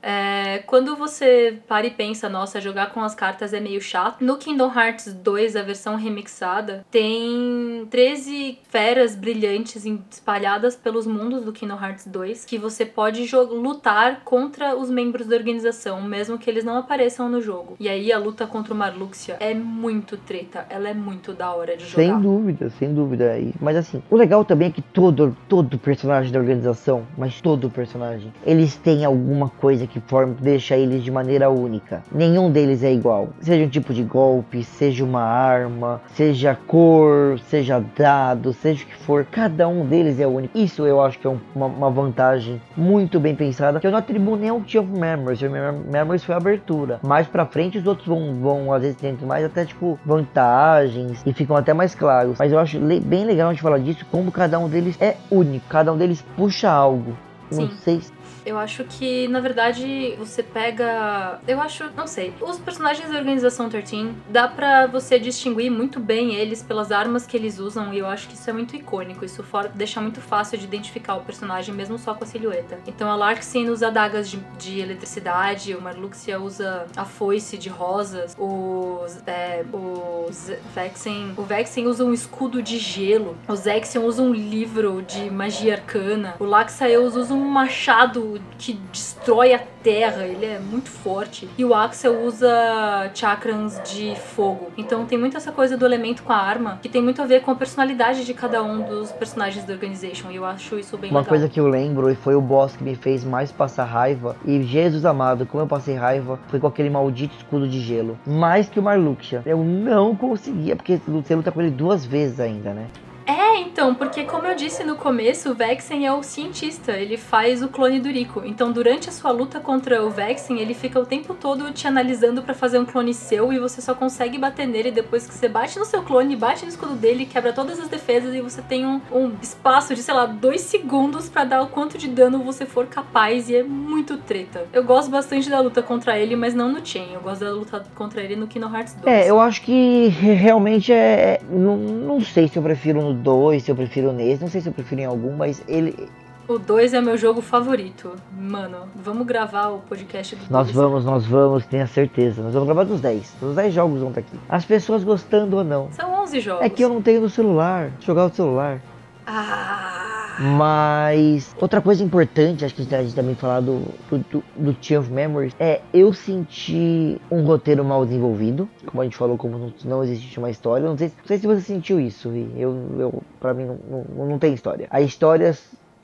Speaker 2: É, quando você para e pensa, nossa, jogar com as cartas é meio chato. No Kingdom Hearts 2, a versão remixada, tem 13 feras brilhantes espalhadas pelos mundos do Kingdom Hearts 2 que você pode lutar contra os membros da organização, mesmo que eles não apareçam no jogo. E aí a luta contra o Marluxia é muito treta, ela é muito da hora de jogar.
Speaker 3: Sem dúvida, sem dúvida. Mas assim, o legal também é que todo, todo personagem da organização, mas todo personagem, eles têm alguma coisa que forma, deixa eles de maneira única. Nenhum deles é igual. Seja um tipo de golpe, seja uma arma, seja cor, seja dado, seja o que for. Cada um deles é único. Isso eu acho que é um- uma, uma vantagem muito bem pensada. Que eu não atribuo nem ao Tea of Memories. O Mem- Memories foi a abertura. Mais pra frente os outros vão, vão às vezes tentam mais até tipo vantagens e ficam até mais claros. Mas eu acho le- bem legal a gente falar disso, como cada um deles é único. Cada um deles puxa algo. Não
Speaker 2: Sim.
Speaker 3: sei se
Speaker 2: Eu acho que, na verdade, você pega. Eu acho. Não sei. Os personagens da Organização 13, dá pra você distinguir muito bem eles pelas armas que eles usam, e eu acho que isso é muito icônico. Isso for... deixa muito fácil de identificar o personagem, mesmo só com a silhueta. Então a Larksin usa adagas de, de eletricidade, o Marluxia usa a foice de rosas, os. É, os Vexen. O Vexen usa um escudo de gelo, o Zexion usa um livro de magia arcana, o Laxaeus usa um machado que destrói a terra, ele é muito forte. E o Axel usa chakrams de fogo. Então tem muito essa coisa do elemento com a arma, que tem muito a ver com a personalidade de cada um dos personagens da Organization. E eu acho isso bem
Speaker 3: Uma
Speaker 2: legal.
Speaker 3: coisa que eu lembro e foi o boss que me fez mais passar raiva. E Jesus amado, como eu passei raiva, foi com aquele maldito escudo de gelo. Mais que o Marluxia. Eu não conseguia, porque você luta com ele duas vezes ainda, né?
Speaker 2: É, então, porque como eu disse no começo, o Vexen é o cientista, ele faz o clone do Rico. Então, durante a sua luta contra o Vexen, ele fica o tempo todo te analisando pra fazer um clone seu e você só consegue bater nele depois que você bate no seu clone, bate no escudo dele, quebra todas as defesas e você tem um, um espaço de, sei lá, dois segundos pra dar o quanto de dano você for capaz e é muito treta. Eu gosto bastante da luta contra ele, mas não no Chain, eu gosto da luta contra ele no Kingdom Hearts 2.
Speaker 3: É, eu acho que realmente é. Não, não sei se eu prefiro no 2, se eu prefiro nesse, não sei se eu prefiro em algum, mas ele.
Speaker 2: O 2 é meu jogo favorito. Mano, vamos gravar o podcast do
Speaker 3: Nós
Speaker 2: 2.
Speaker 3: vamos, nós vamos, tenha certeza. Nós vamos gravar dos 10. Os 10 jogos vão estar aqui. As pessoas gostando ou não.
Speaker 2: São 11 jogos.
Speaker 3: É que eu não tenho no celular. Jogar no celular.
Speaker 2: Ah.
Speaker 3: Mas outra coisa importante, acho que a gente também falar do, do, do, Tear of Memories, é eu senti um roteiro mal desenvolvido. Como a gente falou, como não, não existe uma história. Não sei, não sei se você sentiu isso, Vi. Eu, eu, pra mim não, não, não tem história. A história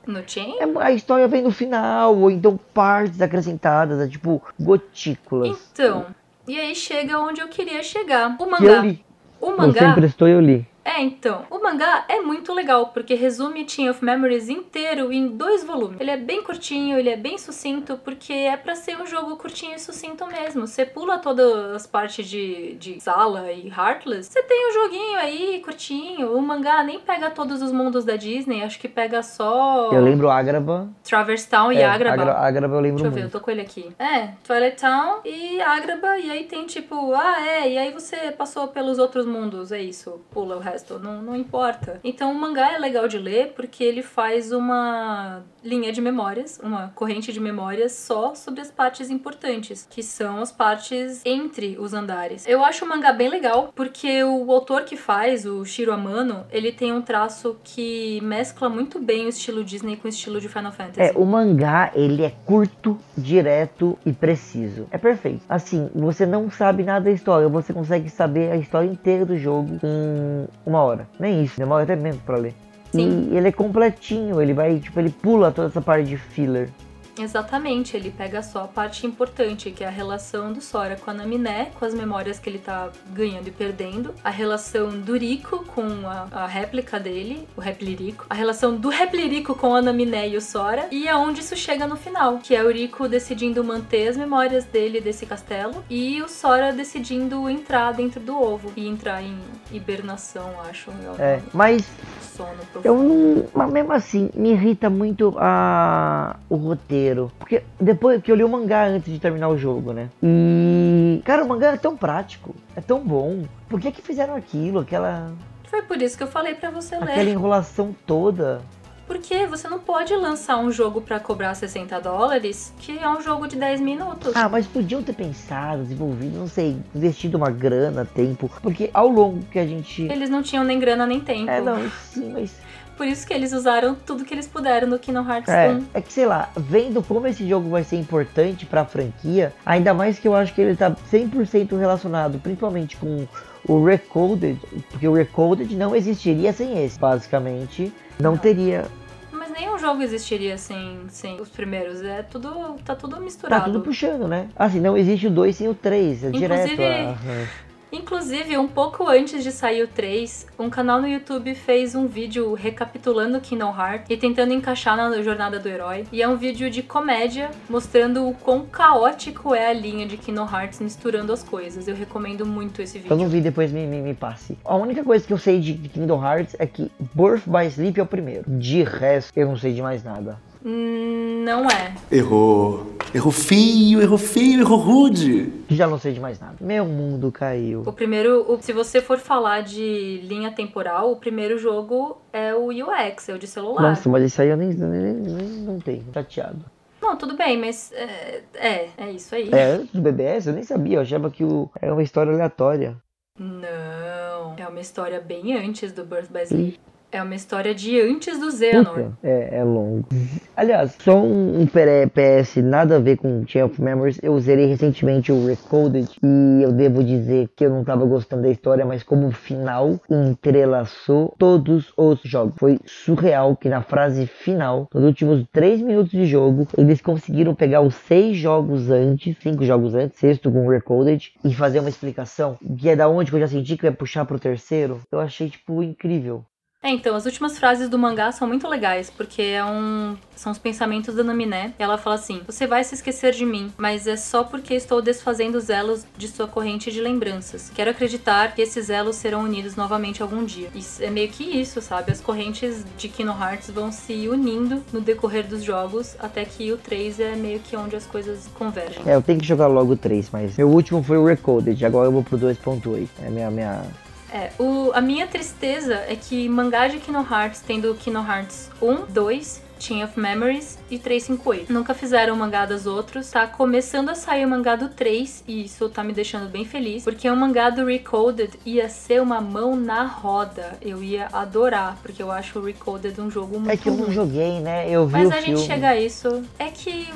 Speaker 2: No Chain?
Speaker 3: é- a história vem no final, ou então partes acrescentadas, é tipo gotículas.
Speaker 2: Então, e aí chega onde eu queria chegar. O
Speaker 3: Que eu
Speaker 2: mangá.
Speaker 3: li.
Speaker 2: O
Speaker 3: Você
Speaker 2: mangá.
Speaker 3: emprestou e eu li.
Speaker 2: É, então. O mangá é muito legal, porque resume Team of Memories inteiro em dois volumes. Ele é bem curtinho, ele é bem sucinto, porque é pra ser um jogo curtinho e sucinto mesmo. Você pula todas as partes de, de Sala e Heartless, você tem um joguinho aí curtinho. O mangá nem pega todos os mundos da Disney, acho que pega só
Speaker 3: Eu lembro Agraba.
Speaker 2: Traverse Town e
Speaker 3: É,
Speaker 2: Agrabah.
Speaker 3: Agra- Agraba eu lembro
Speaker 2: Deixa eu ver, eu
Speaker 3: muito.
Speaker 2: tô com ele aqui. É, Twilight Town e Agrabah, e aí tem tipo, ah, é, e aí você passou pelos outros mundos, é isso, pula o resto, não, não importa. Então o mangá é legal de ler porque ele faz uma linha de memórias, uma corrente de memórias só sobre as partes importantes, que são as partes entre os andares. Eu acho o mangá bem legal porque o autor que faz, o Shiro Amano, ele tem um traço que mescla muito bem o estilo Disney com o estilo de Final Fantasy.
Speaker 3: É, o mangá, ele é curto, direto e preciso. É perfeito. Assim, você não sabe nada da história, você consegue saber a história inteira do jogo em uma hora. Nem isso, demora até menos pra ler.
Speaker 2: Sim.
Speaker 3: E ele é completinho, ele vai, tipo, ele pula toda essa parte de filler.
Speaker 2: Exatamente, ele pega só a parte importante, que é a relação do Sora com a Naminé, com as memórias que ele tá ganhando e perdendo, a relação do Rico com a, a réplica dele, o Replirico, a relação do Replirico com a Naminé e o Sora, e aonde isso chega no final, que é o Rico decidindo manter as memórias dele desse castelo e o Sora decidindo entrar dentro do ovo e entrar em hibernação, acho.
Speaker 3: É, mas
Speaker 2: sono profundo.
Speaker 3: eu não, mas mesmo assim me irrita muito a o roteiro, porque depois que eu li o mangá antes de terminar o jogo, né? E cara, o mangá é tão prático, é tão bom. Por que que fizeram aquilo, aquela
Speaker 2: Foi por isso que eu falei pra você ler.
Speaker 3: aquela enrolação toda?
Speaker 2: Porque você não pode lançar um jogo pra cobrar 60 dólares, que é um jogo de 10 minutos.
Speaker 3: Ah, mas podiam ter pensado, desenvolvido, não sei, investido uma grana, tempo, porque ao longo que a gente
Speaker 2: Eles não tinham nem grana nem tempo.
Speaker 3: É, não, sim, mas
Speaker 2: Por isso que eles usaram tudo que eles puderam no Kingdom Hearts
Speaker 3: É,
Speaker 2: 1.
Speaker 3: é que sei lá, vendo como esse jogo vai ser importante pra franquia, ainda mais que eu acho que ele tá 100% relacionado, principalmente com o Recoded, porque o Recoded não existiria sem esse, basicamente. Não,
Speaker 2: Não.
Speaker 3: teria.
Speaker 2: Mas nenhum jogo existiria sem, sem os primeiros. É tudo. tá tudo misturado.
Speaker 3: Tá tudo puxando, né? Assim, não existe o 2 sem o 3, é direto.
Speaker 2: Inclusive-
Speaker 3: aham.
Speaker 2: Inclusive, um pouco antes de sair o 3, um canal no YouTube fez um vídeo recapitulando Kingdom Hearts e tentando encaixar na jornada do herói. E é um vídeo de comédia mostrando o quão caótico é a linha de Kingdom Hearts misturando as coisas. Eu recomendo muito esse
Speaker 3: Eu
Speaker 2: vídeo.
Speaker 3: não vi, depois me, me, me passe. A única coisa que eu sei de Kingdom Hearts é que Birth by Sleep é o primeiro. De resto, eu não sei de mais nada.
Speaker 2: Hum, Não é.
Speaker 4: Errou. Errou feio, errou feio, errou rude.
Speaker 3: Já não sei de mais nada. Meu mundo caiu.
Speaker 2: O primeiro, o- se você for falar de linha temporal, o primeiro jogo é o UX, é o de celular.
Speaker 3: Nossa, mas isso aí eu nem, nem, nem não tenho. Chateado.
Speaker 2: Não, tudo bem, mas é, é, é isso aí.
Speaker 3: É, antes do BBS eu nem sabia, eu achava que o, era uma história aleatória.
Speaker 2: Não, é uma história bem antes do Birth by Sleep. É uma história de antes do Xehanort.
Speaker 3: É, é longo. Aliás, só um, um PS nada a ver com Chain of Memories. Eu zerei recentemente o Recoded e eu devo dizer que eu não tava gostando da história, mas como final entrelaçou todos os jogos. Foi surreal que na frase final, nos últimos 3 minutos de jogo, eles conseguiram pegar os 6 jogos antes, 5 jogos antes, sexto com o Recoded, e fazer uma explicação, que é da onde que eu já senti que eu ia puxar pro terceiro. Eu achei, tipo, incrível.
Speaker 2: É, então, as últimas frases do mangá são muito legais, porque é um, são os pensamentos da Naminé. Ela fala assim: Você vai se esquecer de mim, mas é só porque estou desfazendo os elos de sua corrente de lembranças. Quero acreditar que esses elos serão unidos novamente algum dia. Isso é meio que isso, sabe? As correntes de Kingdom Hearts vão se unindo no decorrer dos jogos, até que o 3 é meio que onde as coisas convergem.
Speaker 3: É, eu tenho que jogar logo o 3, mas meu último foi o Recoded, agora eu vou pro 2.8. É minha, minha...
Speaker 2: É, o, a minha tristeza é que mangá de Kingdom Hearts, tendo Kingdom Hearts 1, 2, Chain of Memories e 358. Nunca fizeram mangá dos outros. Tá começando a sair o mangá do 3 e isso tá me deixando bem feliz, porque o mangá do Recoded ia ser uma mão na roda. Eu ia adorar, porque eu acho o Recoded um jogo muito
Speaker 3: É que eu não joguei, né? Eu vi
Speaker 2: Mas a
Speaker 3: filme.
Speaker 2: gente chega a isso. É que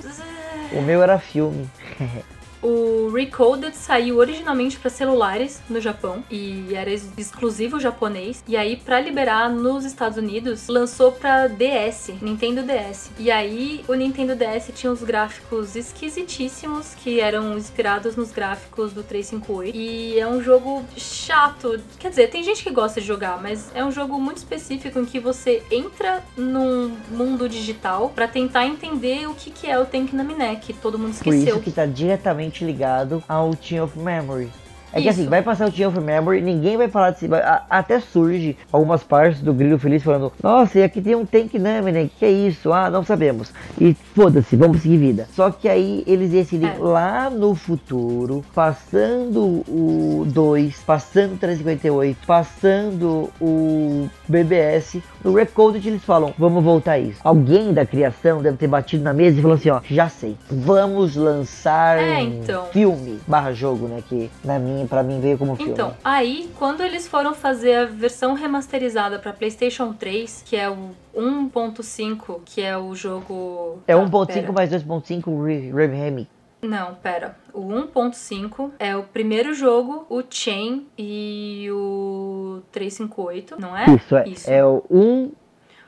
Speaker 3: O meu era filme.
Speaker 2: O Recoded saiu originalmente para celulares no Japão e era ex- exclusivo japonês. E aí, para liberar nos Estados Unidos, lançou para DS, Nintendo DS. E aí, o Nintendo DS tinha uns gráficos esquisitíssimos que eram inspirados nos gráficos do 358. E é um jogo chato. Quer dizer, tem gente que gosta de jogar, mas é um jogo muito específico em que você entra num mundo digital para tentar entender o que, que é o Tenkinaminé, que todo mundo
Speaker 3: Por
Speaker 2: esqueceu.
Speaker 3: isso que tá diretamente ligado ao Chain of Memory. É que
Speaker 2: Isso.
Speaker 3: assim, vai passar o Chain of Memory, ninguém vai falar desse. a- até surge algumas partes do Grilo Feliz falando: Nossa, e aqui tem um Tank Namine, o que, é isso? Ah, não sabemos. E foda-se, vamos seguir vida. Só que aí eles decidem
Speaker 2: É.
Speaker 3: lá no futuro, passando o 2, passando o 358, passando o BBS, no Recoded eles falam: Vamos voltar a isso. Alguém da criação deve ter batido na mesa e falou assim: Ó, já sei, vamos lançar
Speaker 2: É,
Speaker 3: um
Speaker 2: então.
Speaker 3: filme barra jogo, né? Que na minha, pra mim veio como filme.
Speaker 2: Então, aí, quando eles foram fazer a versão remasterizada pra PlayStation 3, que é o 1.5, que é o jogo.
Speaker 3: É
Speaker 2: Ah,
Speaker 3: 1.5
Speaker 2: pera.
Speaker 3: mais 2.5 Re- Remake.
Speaker 2: Não, pera. O 1.5 é o primeiro jogo, o Chain e o 358, não é?
Speaker 3: Isso, é. É o 1.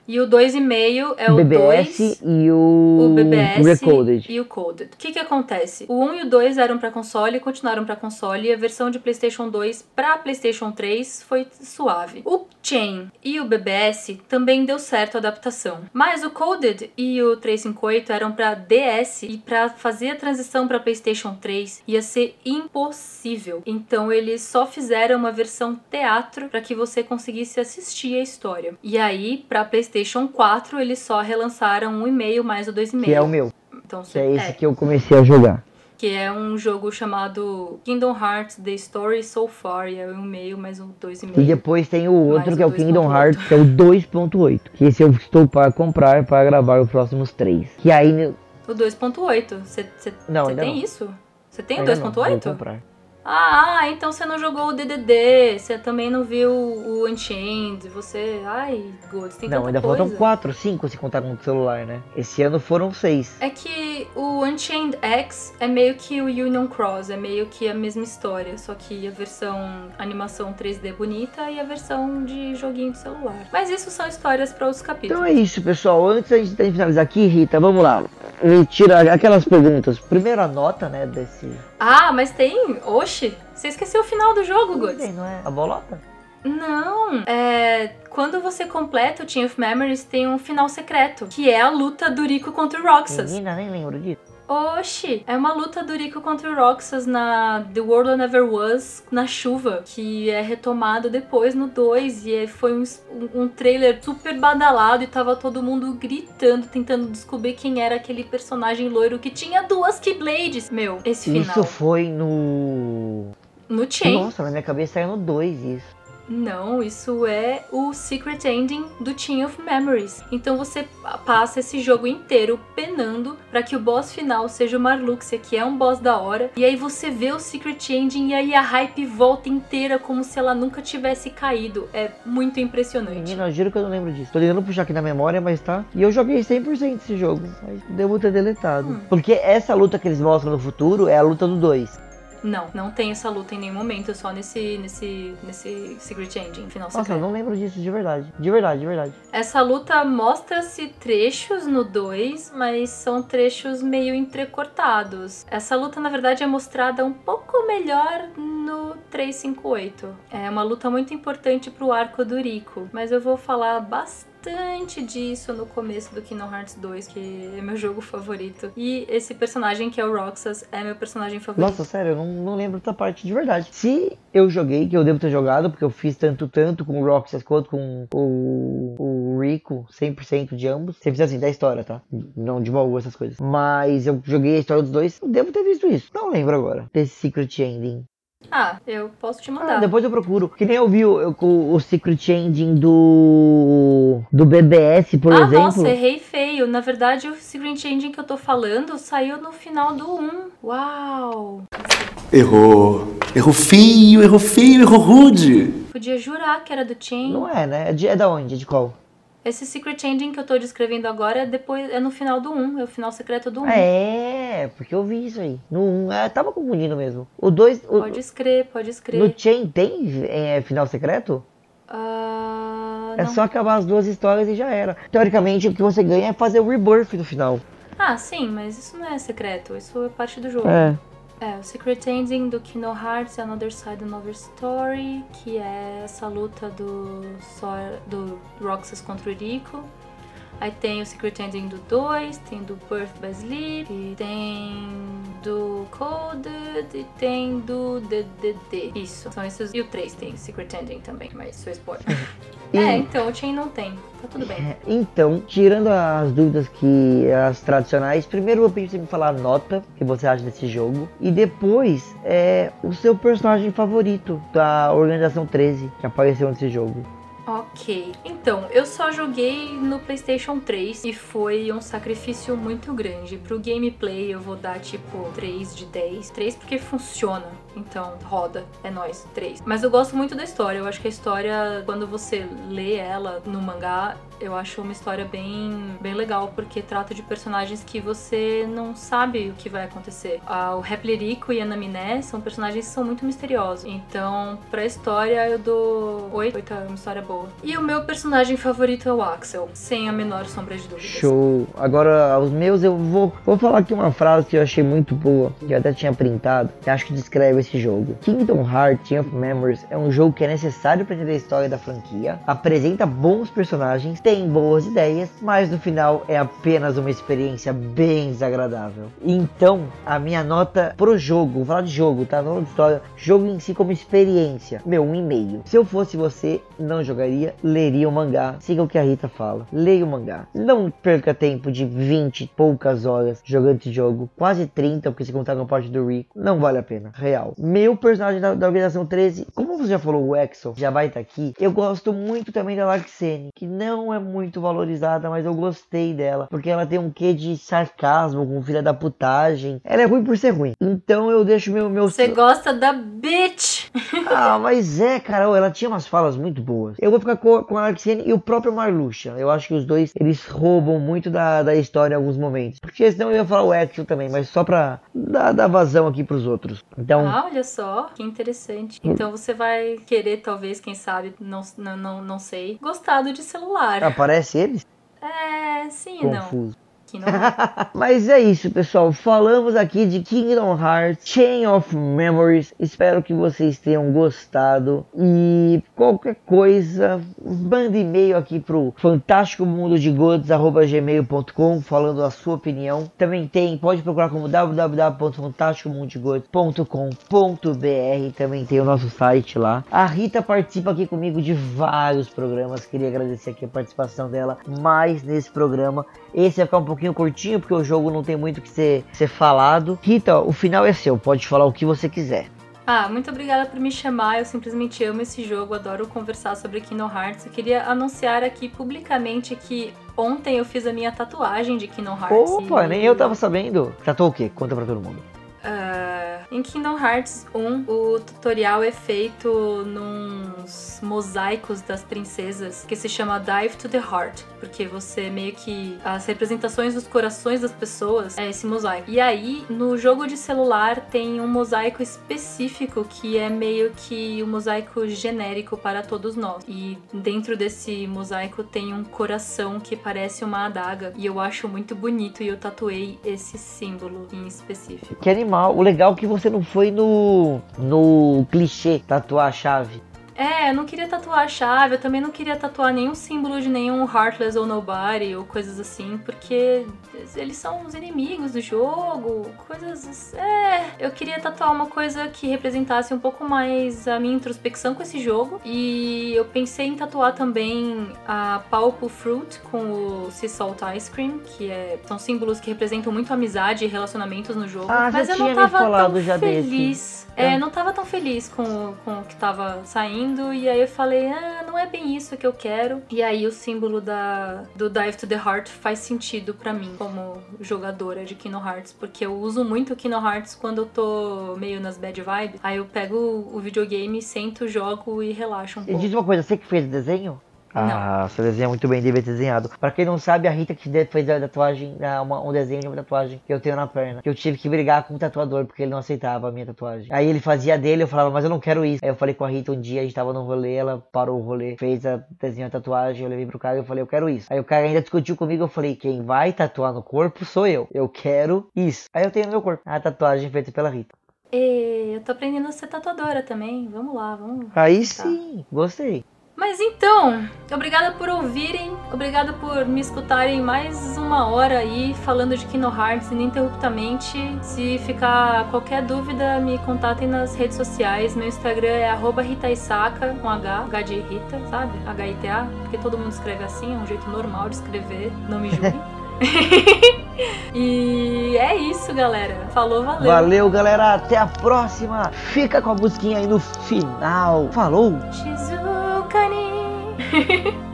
Speaker 2: E o 2,5 é o
Speaker 3: BBS
Speaker 2: 2,
Speaker 3: e o,
Speaker 2: o BBS
Speaker 3: Recoded.
Speaker 2: e o Coded. O que que acontece? O 1 e o 2 eram pra console e continuaram pra console e a versão de PlayStation 2 pra PlayStation 3 foi suave. O Chain e o BBS também deu certo a adaptação. Mas o Coded e o 358 eram pra DS e pra fazer a transição pra PlayStation 3 ia ser impossível. Então eles só fizeram uma versão teatro pra que você conseguisse assistir a história. E aí, pra PlayStation 4, eles só relançaram um e-mail mais o 2,5.
Speaker 3: Que é o meu.
Speaker 2: Então,
Speaker 3: Que é esse
Speaker 2: é,
Speaker 3: que eu comecei a jogar.
Speaker 2: que é um jogo chamado Kingdom Hearts The Story So Far, e é um e-mail mais um 2,5.
Speaker 3: E depois tem o outro que é
Speaker 2: o
Speaker 3: Kingdom
Speaker 2: 2.8.
Speaker 3: Hearts, que é o 2.8. Que esse eu estou para comprar para gravar os próximos três. Que aí.
Speaker 2: O 2.8. Você tem
Speaker 3: não.
Speaker 2: isso? Você tem o
Speaker 3: ainda não, vou
Speaker 2: 2.8? Ah, ah, então você não jogou o DDD, você também não viu o Unchained, você... Ai, Good, tem
Speaker 3: Não, ainda
Speaker 2: coisa.
Speaker 3: faltam 4, 5 se contar com o celular, né? Esse ano foram 6.
Speaker 2: É que o Unchained X é meio que o Union Cross, é meio que a mesma história, só que a versão animação 3D bonita e a versão de joguinho de celular. Mas isso são histórias para os capítulos.
Speaker 3: Então é isso, pessoal. Antes da gente finalizar aqui, Rita, vamos lá. Me tira aquelas perguntas. Primeiro a nota, né, desse...
Speaker 2: Ah, mas tem... Oxi, você esqueceu o final do jogo, Goods.
Speaker 3: Não é? A bolota?
Speaker 2: Não, é... Quando você completa o Team of Memories, tem um final secreto, que é a luta do Rico contra o Roxas.
Speaker 3: Menina, nem lembro disso.
Speaker 2: Oxi, é uma luta do Rico contra o Roxas na The World That Never Was, na chuva, que é retomado depois no 2, e é- foi um, um trailer super badalado e tava todo mundo gritando, tentando descobrir quem era aquele personagem loiro que tinha duas Keyblades. Meu, esse final.
Speaker 3: Isso foi no...
Speaker 2: No Chain.
Speaker 3: Nossa, na minha cabeça saiu no 2 isso.
Speaker 2: Não, isso é o Secret Ending do Team of Memories. Então você passa esse jogo inteiro penando pra que o boss final seja o Marluxia, que é um boss da hora. E aí você vê o Secret Ending e aí a hype volta inteira como se ela nunca tivesse caído. É muito impressionante.
Speaker 3: Menina, eu juro que eu não lembro disso. Tô tentando puxar aqui na memória, mas tá. E eu joguei 100% esse jogo. Mas devo ter deletado.
Speaker 2: Hum.
Speaker 3: Porque essa luta que eles mostram no futuro é a luta do 2.
Speaker 2: Não, não tem essa luta em nenhum momento, só nesse nesse nesse Secret Ending, final
Speaker 3: Nossa, eu
Speaker 2: secreto.
Speaker 3: não lembro disso de verdade. De verdade, de verdade.
Speaker 2: Essa luta mostra-se trechos no 2, mas são trechos meio entrecortados. Essa luta, na verdade, é mostrada um pouco melhor no 358. É uma luta muito importante pro arco do Rico, mas eu vou falar bastante disso no começo do Kingdom Hearts 2, que é meu jogo favorito. E esse personagem, que é o Roxas, é meu personagem favorito.
Speaker 3: Nossa, sério, eu não, não lembro dessa parte de verdade. Se eu joguei, que eu devo ter jogado, porque eu fiz tanto, tanto com o Roxas quanto com o, o Rico, 100% de ambos. Você fiz assim, da história, tá? Não de baú, essas coisas. Mas eu joguei a história dos dois, eu devo ter visto isso. Não lembro agora, desse Secret Ending.
Speaker 2: Ah, eu posso te
Speaker 3: Ah,
Speaker 2: mandar.
Speaker 3: depois eu procuro. Que nem eu vi o, o, o Secret Ending do. do BBS, por
Speaker 2: ah,
Speaker 3: exemplo.
Speaker 2: nossa, errei feio. Na verdade, o Secret Ending que eu tô falando saiu no final do 1. Uau!
Speaker 4: Errou. Errou feio, errou feio, errou rude.
Speaker 2: Podia jurar que era do Chain.
Speaker 3: Não é, né? É, de, é da onde? É de qual?
Speaker 2: Esse Secret Ending que eu tô descrevendo agora é depois é no final do 1, é o final secreto do 1.
Speaker 3: É, porque eu vi isso aí. No 1, é, tava confundindo mesmo. O 2.
Speaker 2: Pode escrever, pode escrever.
Speaker 3: No Chain tem é, final secreto?
Speaker 2: Ah,
Speaker 3: É
Speaker 2: não.
Speaker 3: só acabar as duas histórias e já era. Teoricamente, o que você ganha é fazer o rebirth no final.
Speaker 2: Ah, sim, mas isso não é secreto, isso é parte do jogo.
Speaker 3: É.
Speaker 2: É, o Secret Ending do Kingdom Hearts Another Side Another Story, que é essa luta do, do Roxas contra o Rico. Aí tem o Secret Ending do 2, tem do Birth by Sleep, tem do Coded e tem do DDD. Isso, são esses. E o 3 tem Secret Ending também, mas é spoiler.
Speaker 3: E-
Speaker 2: É, então o Chain não tem, tá tudo bem.
Speaker 3: Então, tirando as dúvidas que as tradicionais, primeiro eu vou pedir pra você me falar a nota que você acha desse jogo. E depois, é o seu personagem favorito da Organização 13 que apareceu nesse jogo.
Speaker 2: Ok, então eu só joguei no PlayStation 3 e foi um sacrifício muito grande. Pro gameplay eu vou dar tipo 3 de 10. 3 porque funciona, então roda, é nóis, 3. Mas eu gosto muito da história, eu acho que a história, quando você lê ela no mangá, Eu acho uma história bem, bem legal, porque trata de personagens que você não sabe o que vai acontecer. Ah, o Replerico e a Naminé são personagens que são muito misteriosos. Então, pra história, eu dou 8. 8 é uma história boa. E o meu personagem favorito é o Axel, sem a menor sombra de dúvidas.
Speaker 3: Show. Agora, os meus, eu vou, vou falar aqui uma frase que eu achei muito boa, que eu até tinha printado, que acho que descreve esse jogo. Kingdom Hearts of Memories é um jogo que é necessário para entender a história da franquia, apresenta bons personagens, tem boas ideias, mas no final é apenas uma experiência bem desagradável. Então, a minha nota pro jogo, vou falar de jogo, tá? Não de história, jogo em si como experiência, meu, um e meio. Se eu fosse você, não jogaria, leria o mangá. Siga o que a Rita fala. Leia o mangá. Não perca tempo de 20 e poucas horas jogando esse jogo. Quase 30, porque se contar com a parte do Rico, não vale a pena. Real. Meu personagem da, da Organização 13, como você já falou, o Exo já vai estar tá aqui. Eu gosto muito também da Larxene, que não é muito valorizada, mas eu gostei dela. Porque ela tem um quê de sarcasmo, com filha da putagem. Ela é ruim por ser ruim. Então eu deixo meu. meu...
Speaker 2: Você gosta da bitch!
Speaker 3: ah, mas é, cara, ela tinha umas falas muito boas. Eu vou ficar com, com a Larxene e o próprio Marluxia. Eu acho que os dois eles roubam muito da, da história em alguns momentos. Porque senão eu ia falar o Exo também, mas só pra dar, dar vazão aqui pros outros. Então.
Speaker 2: Ah, olha só, que interessante. Então você vai querer, talvez, quem sabe, não, não, não sei, gostado de celular.
Speaker 3: Aparece eles?
Speaker 2: É, sim e não.
Speaker 3: Confuso. Mas é isso, pessoal. Falamos aqui de Kingdom Hearts Chain of Memories. Espero que vocês tenham gostado. E qualquer coisa, manda e-mail aqui pro fantástico mundo de gmail.com falando a sua opinião. Também tem, pode procurar como www.fantasticomundodegods.com.br. Também tem o nosso site lá. A Rita participa aqui comigo de vários programas. Queria agradecer aqui a participação dela mais nesse programa. Esse vai ficar um pouquinho curtinho, porque o jogo não tem muito que ser, ser falado. Rita, o final é seu, pode falar o que você quiser.
Speaker 2: Ah, muito obrigada por me chamar. Eu simplesmente amo esse jogo, adoro conversar sobre Kingdom Hearts. Eu queria anunciar aqui publicamente que ontem eu fiz a minha tatuagem de Kingdom Hearts.
Speaker 3: Opa, e... nem eu tava sabendo. Tatuou o quê? Conta pra todo mundo.
Speaker 2: Uh, em Kingdom Hearts 1, o tutorial é feito nos mosaicos das princesas que se chama Dive to the Heart, porque você meio que as representações dos corações das pessoas é esse mosaico. E aí, no jogo de celular tem um mosaico específico que é meio que o um mosaico genérico para todos nós. E dentro desse mosaico tem um coração que parece uma adaga e eu acho muito bonito e eu tatuei esse símbolo em específico.
Speaker 3: Que animal. O legal é que você não foi no, no clichê tatuar a chave.
Speaker 2: É, eu não queria tatuar a chave, eu também não queria tatuar nenhum símbolo de nenhum Heartless ou Nobody ou coisas assim, porque eles são os inimigos do jogo, coisas. É, eu queria tatuar uma coisa que representasse um pouco mais a minha introspecção com esse jogo. E eu pensei em tatuar também a Pulp Fruit com o Sea Salt Ice Cream, que é, são símbolos que representam muito amizade e relacionamentos no jogo.
Speaker 3: Ah,
Speaker 2: Mas
Speaker 3: já
Speaker 2: eu não tava tão feliz.
Speaker 3: desse.
Speaker 2: É, não tava tão feliz com, com o que tava saindo. E aí eu falei, ah, não é bem isso que eu quero. E aí o símbolo da, do Dive to the Heart faz sentido para mim, como jogadora de Kingdom Hearts. Porque eu uso muito Kingdom Hearts quando eu tô meio nas bad vibes. Aí eu pego o videogame, sento, jogo e relaxo um pouco.
Speaker 3: E diz uma coisa, você que fez o desenho? Ah, não. você desenha muito bem, deve ter desenhado. Pra quem não sabe, a Rita que fez a tatuagem, uma, um desenho de uma tatuagem que eu tenho na perna. Que eu tive que brigar com o tatuador porque ele não aceitava a minha tatuagem. Aí ele fazia dele, eu falava, mas eu não quero isso. Aí eu falei com a Rita um dia, a gente tava no rolê, ela parou o rolê, fez a desenho a tatuagem, eu levei pro cara e eu falei, eu quero isso. Aí o cara ainda discutiu comigo, eu falei, quem vai tatuar no corpo sou eu. Eu quero isso. Aí eu tenho no meu corpo a tatuagem feita pela Rita.
Speaker 2: E eu tô aprendendo a ser tatuadora também. Vamos lá, vamos.
Speaker 3: Aí sim, gostei.
Speaker 2: Mas então, obrigada por ouvirem, obrigada por me escutarem mais uma hora aí falando de Kingdom Hearts ininterruptamente. Se ficar qualquer dúvida, me contatem nas redes sociais. Meu Instagram é @ritaisaka com H, H de Rita, sabe? H-I-T-A, porque todo mundo escreve assim, é um jeito normal de escrever, não me julguem. e é isso, galera. Falou, valeu.
Speaker 3: Valeu, galera. Até a próxima. Fica com a musiquinha aí no final. Falou.
Speaker 2: Shizuka フフフ。